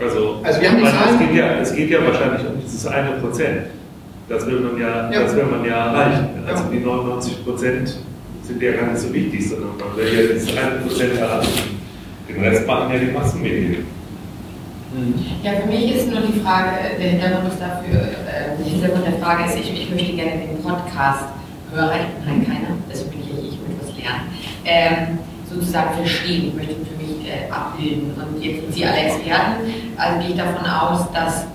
Also, Also wir haben die man- Zahlen- es, geht ja, es geht ja wahrscheinlich um dieses eine Prozent. Das will man ja, Ja. Das will man ja erreichen. Also die 99 Prozent sind ja gar nicht so wichtig, sondern man will ja das 1 Prozent erreichen. Den Rest machen ja die Massenmedien. Ja, für mich ist nur die Frage, der Hintergrund ist dafür, äh, der Hintergrund der Frage ist, ich, ich möchte gerne den Podcast hören, ich bin halt keiner, deswegen bin ich ja hier, ich möchte was lernen, ähm, sozusagen verstehen, ich möchte ihn für mich äh, abbilden. Und jetzt sind Sie alle Experten, also gehe ich davon aus, dass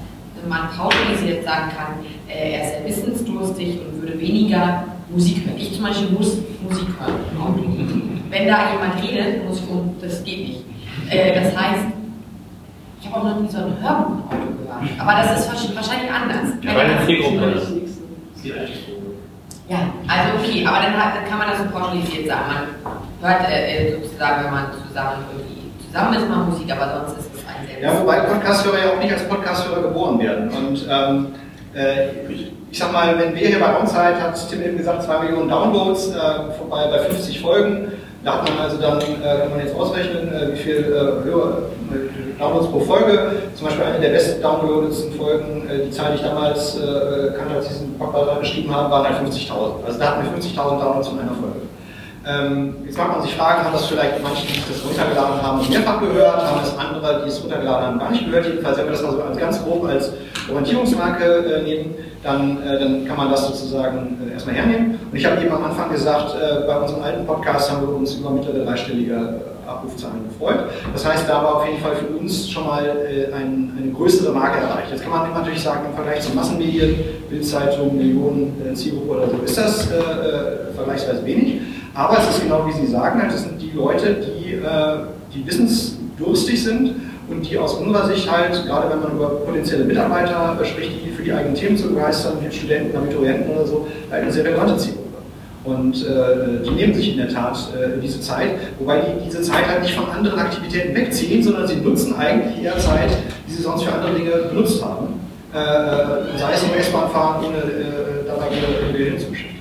man pauschalisiert sagen kann, äh, er ist sehr wissensdurstig und würde weniger Musik hören. Ich zum Beispiel muss Musik hören. Wenn da jemand redet, muss ich, und das geht nicht. Äh, das heißt, ich habe auch noch nie so ein Hörbuch im Auto gehört. Aber das ist wahrsch- wahrscheinlich anders. Ja, Zielgruppe ist. Ja, also okay, aber dann, hat, dann kann man das so pauschalisiert sagen. Man hört äh, äh, sozusagen, wenn man zusammen irgendwie zusammen ist, mal Musik, aber sonst ist es ein selbst. Ja, wobei Podcasthörer ja auch nicht als Podcasthörer geboren werden. Und ähm, äh, ich sag mal, wenn wir hier bei OnSite, hat Tim eben gesagt, 2 Millionen Downloads äh, vorbei bei 50 Folgen. Da hat man also dann, äh, kann man jetzt ausrechnen, äh, wie viel äh, äh, Downloads pro Folge. Zum Beispiel eine der besten downloadedsten Folgen, äh, die Zahl, die ich damals äh, kannte, als ich diesen Podcast geschrieben habe, waren halt 50.000. Also da hatten wir 50.000 Downloads in einer Folge. Ähm, jetzt mag man sich fragen, haben das vielleicht manche, die das runtergeladen haben, mehrfach gehört, haben das andere, die es runtergeladen haben, gar nicht gehört. Jedenfalls, wenn wir das mal so ganz grob als Orientierungsmarke äh, nehmen, dann, äh, dann kann man das sozusagen äh, erstmal hernehmen. Und ich habe eben am Anfang gesagt, bei unserem alten Podcast haben wir uns über mittlere dreistellige Abrufzahlen gefreut. Das heißt, da war auf jeden Fall für uns schon mal ein, eine größere Marke erreicht. Jetzt kann man natürlich sagen, im Vergleich zu Massenmedien, Bildzeitung, Millionen Zielgruppe oder so, ist das vergleichsweise wenig. Aber es ist genau wie Sie sagen, das sind die Leute, die, äh, die wissensdurstig sind und die aus unserer Sicht halt, gerade wenn man über potenzielle Mitarbeiter äh, spricht, die für die eigenen Themen zu begeistern, wie Studenten, Abiturienten oder so, halt eine sehr relevante Zielgruppe. Und äh, die nehmen sich in der Tat diese Zeit, wobei die diese Zeit halt nicht von anderen Aktivitäten wegziehen, sondern sie nutzen eigentlich eher Zeit, die sie sonst für andere Dinge benutzt haben. Sei es im S-Bahn fahren, ohne dabei ihre Gehirn zu beschäftigen.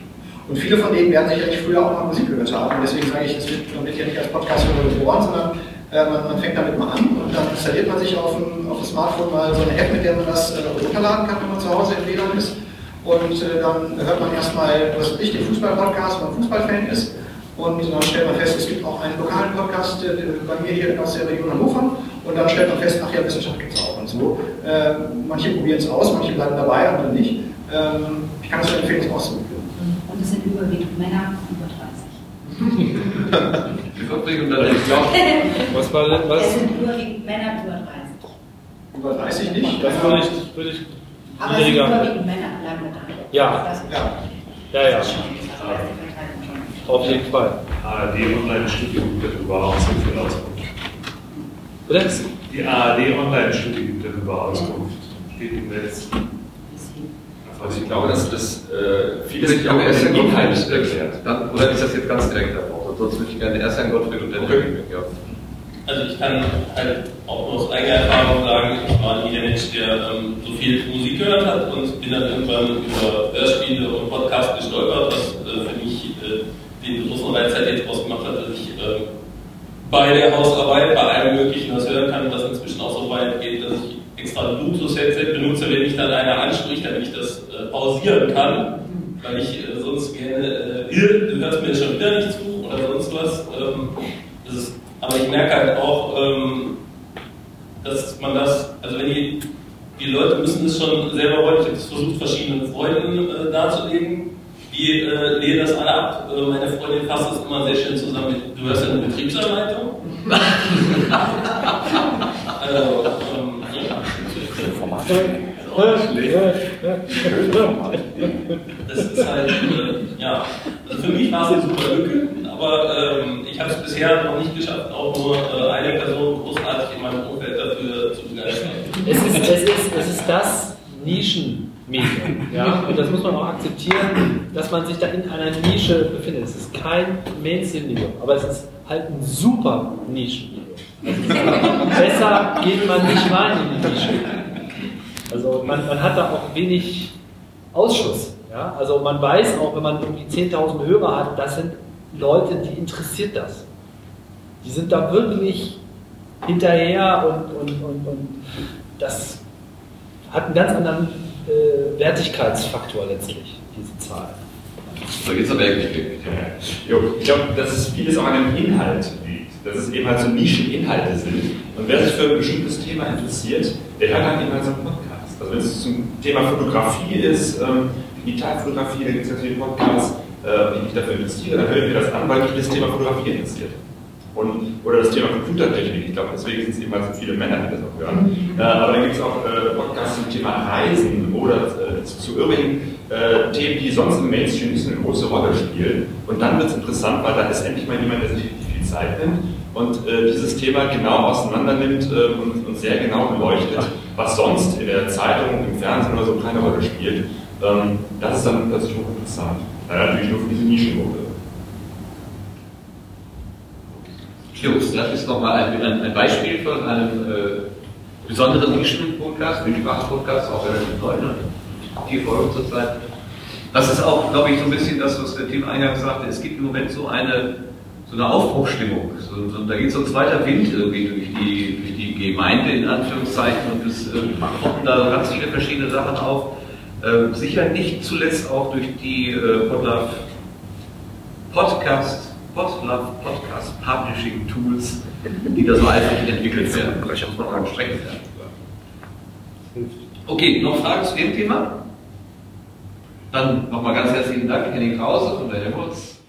Und viele von denen werden sicherlich früher auch mal Musik gehört haben. Und deswegen sage ich, wird, man wird ja nicht als Podcast geboren, sondern äh, man, man, fängt damit mal an und dann installiert man sich auf dem, auf dem Smartphone mal so eine App, mit der man das äh, runterladen kann, wenn man zu Hause im WLAN ist. Und äh, dann hört man erstmal, was ich, den Fußball-Podcast, wenn man Fußballfan ist. Und dann stellt man fest, es gibt auch einen lokalen Podcast äh, bei mir hier aus der Region Hannover. Und dann stellt man fest, ach ja, Wissenschaft gibt es auch und so. Äh, manche probieren es aus, manche bleiben dabei, andere nicht. Ähm, ich kann es nur empfehlen, es auszuprobieren. Es sind überwiegend Männer über 30. Übrigens, dann ich glaube, Was war denn, Es was? sind überwiegend Männer über 30. Über 30 nicht. Das würde ich, würde ich Aber es sind überwiegend Männer, bleiben wir da. Ja. Das Ja. Ja, das die auf jeden Fall. ARD Online-Studie gibt darüber auch so viel Auskunft. Bitte? Die ARD Online-Studie gibt darüber Auskunft. Steht im Netz. Also ich glaube, dass das äh, vieles sich auch erst in Inhalt erklärt. Dann, oder ist das jetzt ganz direkt davor? Sonst würde ich gerne erst Herrn Gottfried und dann Lübeck, ja. Also ich kann halt auch aus eigener Erfahrung sagen, ich war nie der Mensch, der ähm, so viel Musik gehört hat und bin dann irgendwann über Hörspiele und Podcasts gestolpert, was äh, für mich äh, den großen Reiz halt jetzt ausgemacht hat, dass ich äh, bei der Hausarbeit, bei allem Möglichen was hören kann, was inzwischen auch so weit geht, dass ich extra ein Bluetooth-Headset benutze, wenn mich dann einer anspricht, damit ich das äh, pausieren kann, weil ich äh, sonst gerne, äh, du hörst mir schon wieder nicht zu oder sonst was. Ähm, das ist, aber ich merke halt auch, ähm, dass man das, also wenn die, die Leute müssen es schon selber wollen, ich habe es versucht, verschiedenen Freunden äh, darzulegen, die äh, lehnen das alle ab. Äh, meine Freundin fasst das immer sehr schön zusammen mit, du hörst ja eine Betriebsanleitung. also, ähm, Das ist halt, äh, ja, also für mich war es eine super Lücke, aber ähm, ich habe es bisher noch nicht geschafft, auch nur äh, eine Person großartig in meinem Umfeld dafür zu begeistern. Es ist, es ist, es ist das Nischenmedium. Ja? Und das muss man auch akzeptieren, dass man sich da in einer Nische befindet. Es ist kein Mainstream-Medium, aber es ist halt ein super Nischenmedium. Also besser geht man nicht rein in die Nische. Also man, man hat da auch wenig Ausschuss. Ja? Also man weiß auch, wenn man irgendwie 10.000 Hörer hat, das sind Leute, die interessiert das. Die sind da wirklich hinterher und, und, und, und das hat einen ganz anderen äh, Wertigkeitsfaktor letztlich, diese Zahl. So, jetzt aber wirklich. Jo, ich glaube, dass es vieles auch an dem Inhalt liegt. Dass es eben halt so Nischeninhalte sind. Und wer sich für ein bestimmtes Thema interessiert, der hört dann eben halt so einen Podcast. Also wenn es zum Thema Fotografie ist, ähm, Digitalfotografie, da gibt es natürlich Podcasts, äh, die mich dafür interessieren, dann höre ich mir das an, weil mich das Thema Fotografie interessiert. Und, oder das Thema Computertechnik, ich glaube, deswegen sind es eben halt so viele Männer, die das auch hören. Äh, aber dann gibt es auch äh, Podcasts zum Thema Reisen oder äh, zu, zu irgendwelchen äh, Themen, die sonst im Mainstream nicht so eine große Rolle spielen. Und dann wird es interessant, weil da ist endlich mal jemand, der sich richtig viel Zeit nimmt und äh, dieses Thema genau auseinander nimmt äh, und, und, sehr genau beleuchtet, was sonst in der Zeitung, im Fernsehen oder so keine Rolle spielt. Ähm, das ist dann plötzlich hochinteressant. Ja, natürlich nur für diese Nischengruppe. Jungs, das ist nochmal ein, ein, ein, Beispiel von einem äh, besonderen Nischen-Podcast, Sprach-Podcast, auch relativ neu, ne? die Folgen zurzeit. Das ist auch, glaube ich, so ein bisschen das, was der Team eingangs sagte. Es gibt im Moment so eine, so eine Aufbruchstimmung. So, so, da geht so ein zweiter Wind irgendwie durch die, durch die Gemeinde, in Anführungszeichen, und es äh, poppen da ganz viele verschiedene Sachen auf. Äh, sicher nicht zuletzt auch durch die äh, Podlove Podcast Podlove Podcast Publishing Tools, die da so eifrig entwickelt werden. Vielleicht muss man auch gestreckt werden. Okay, noch Fragen zu dem Thema? Dann nochmal ganz herzlichen Dank, Henning Krause von der Helmholtz.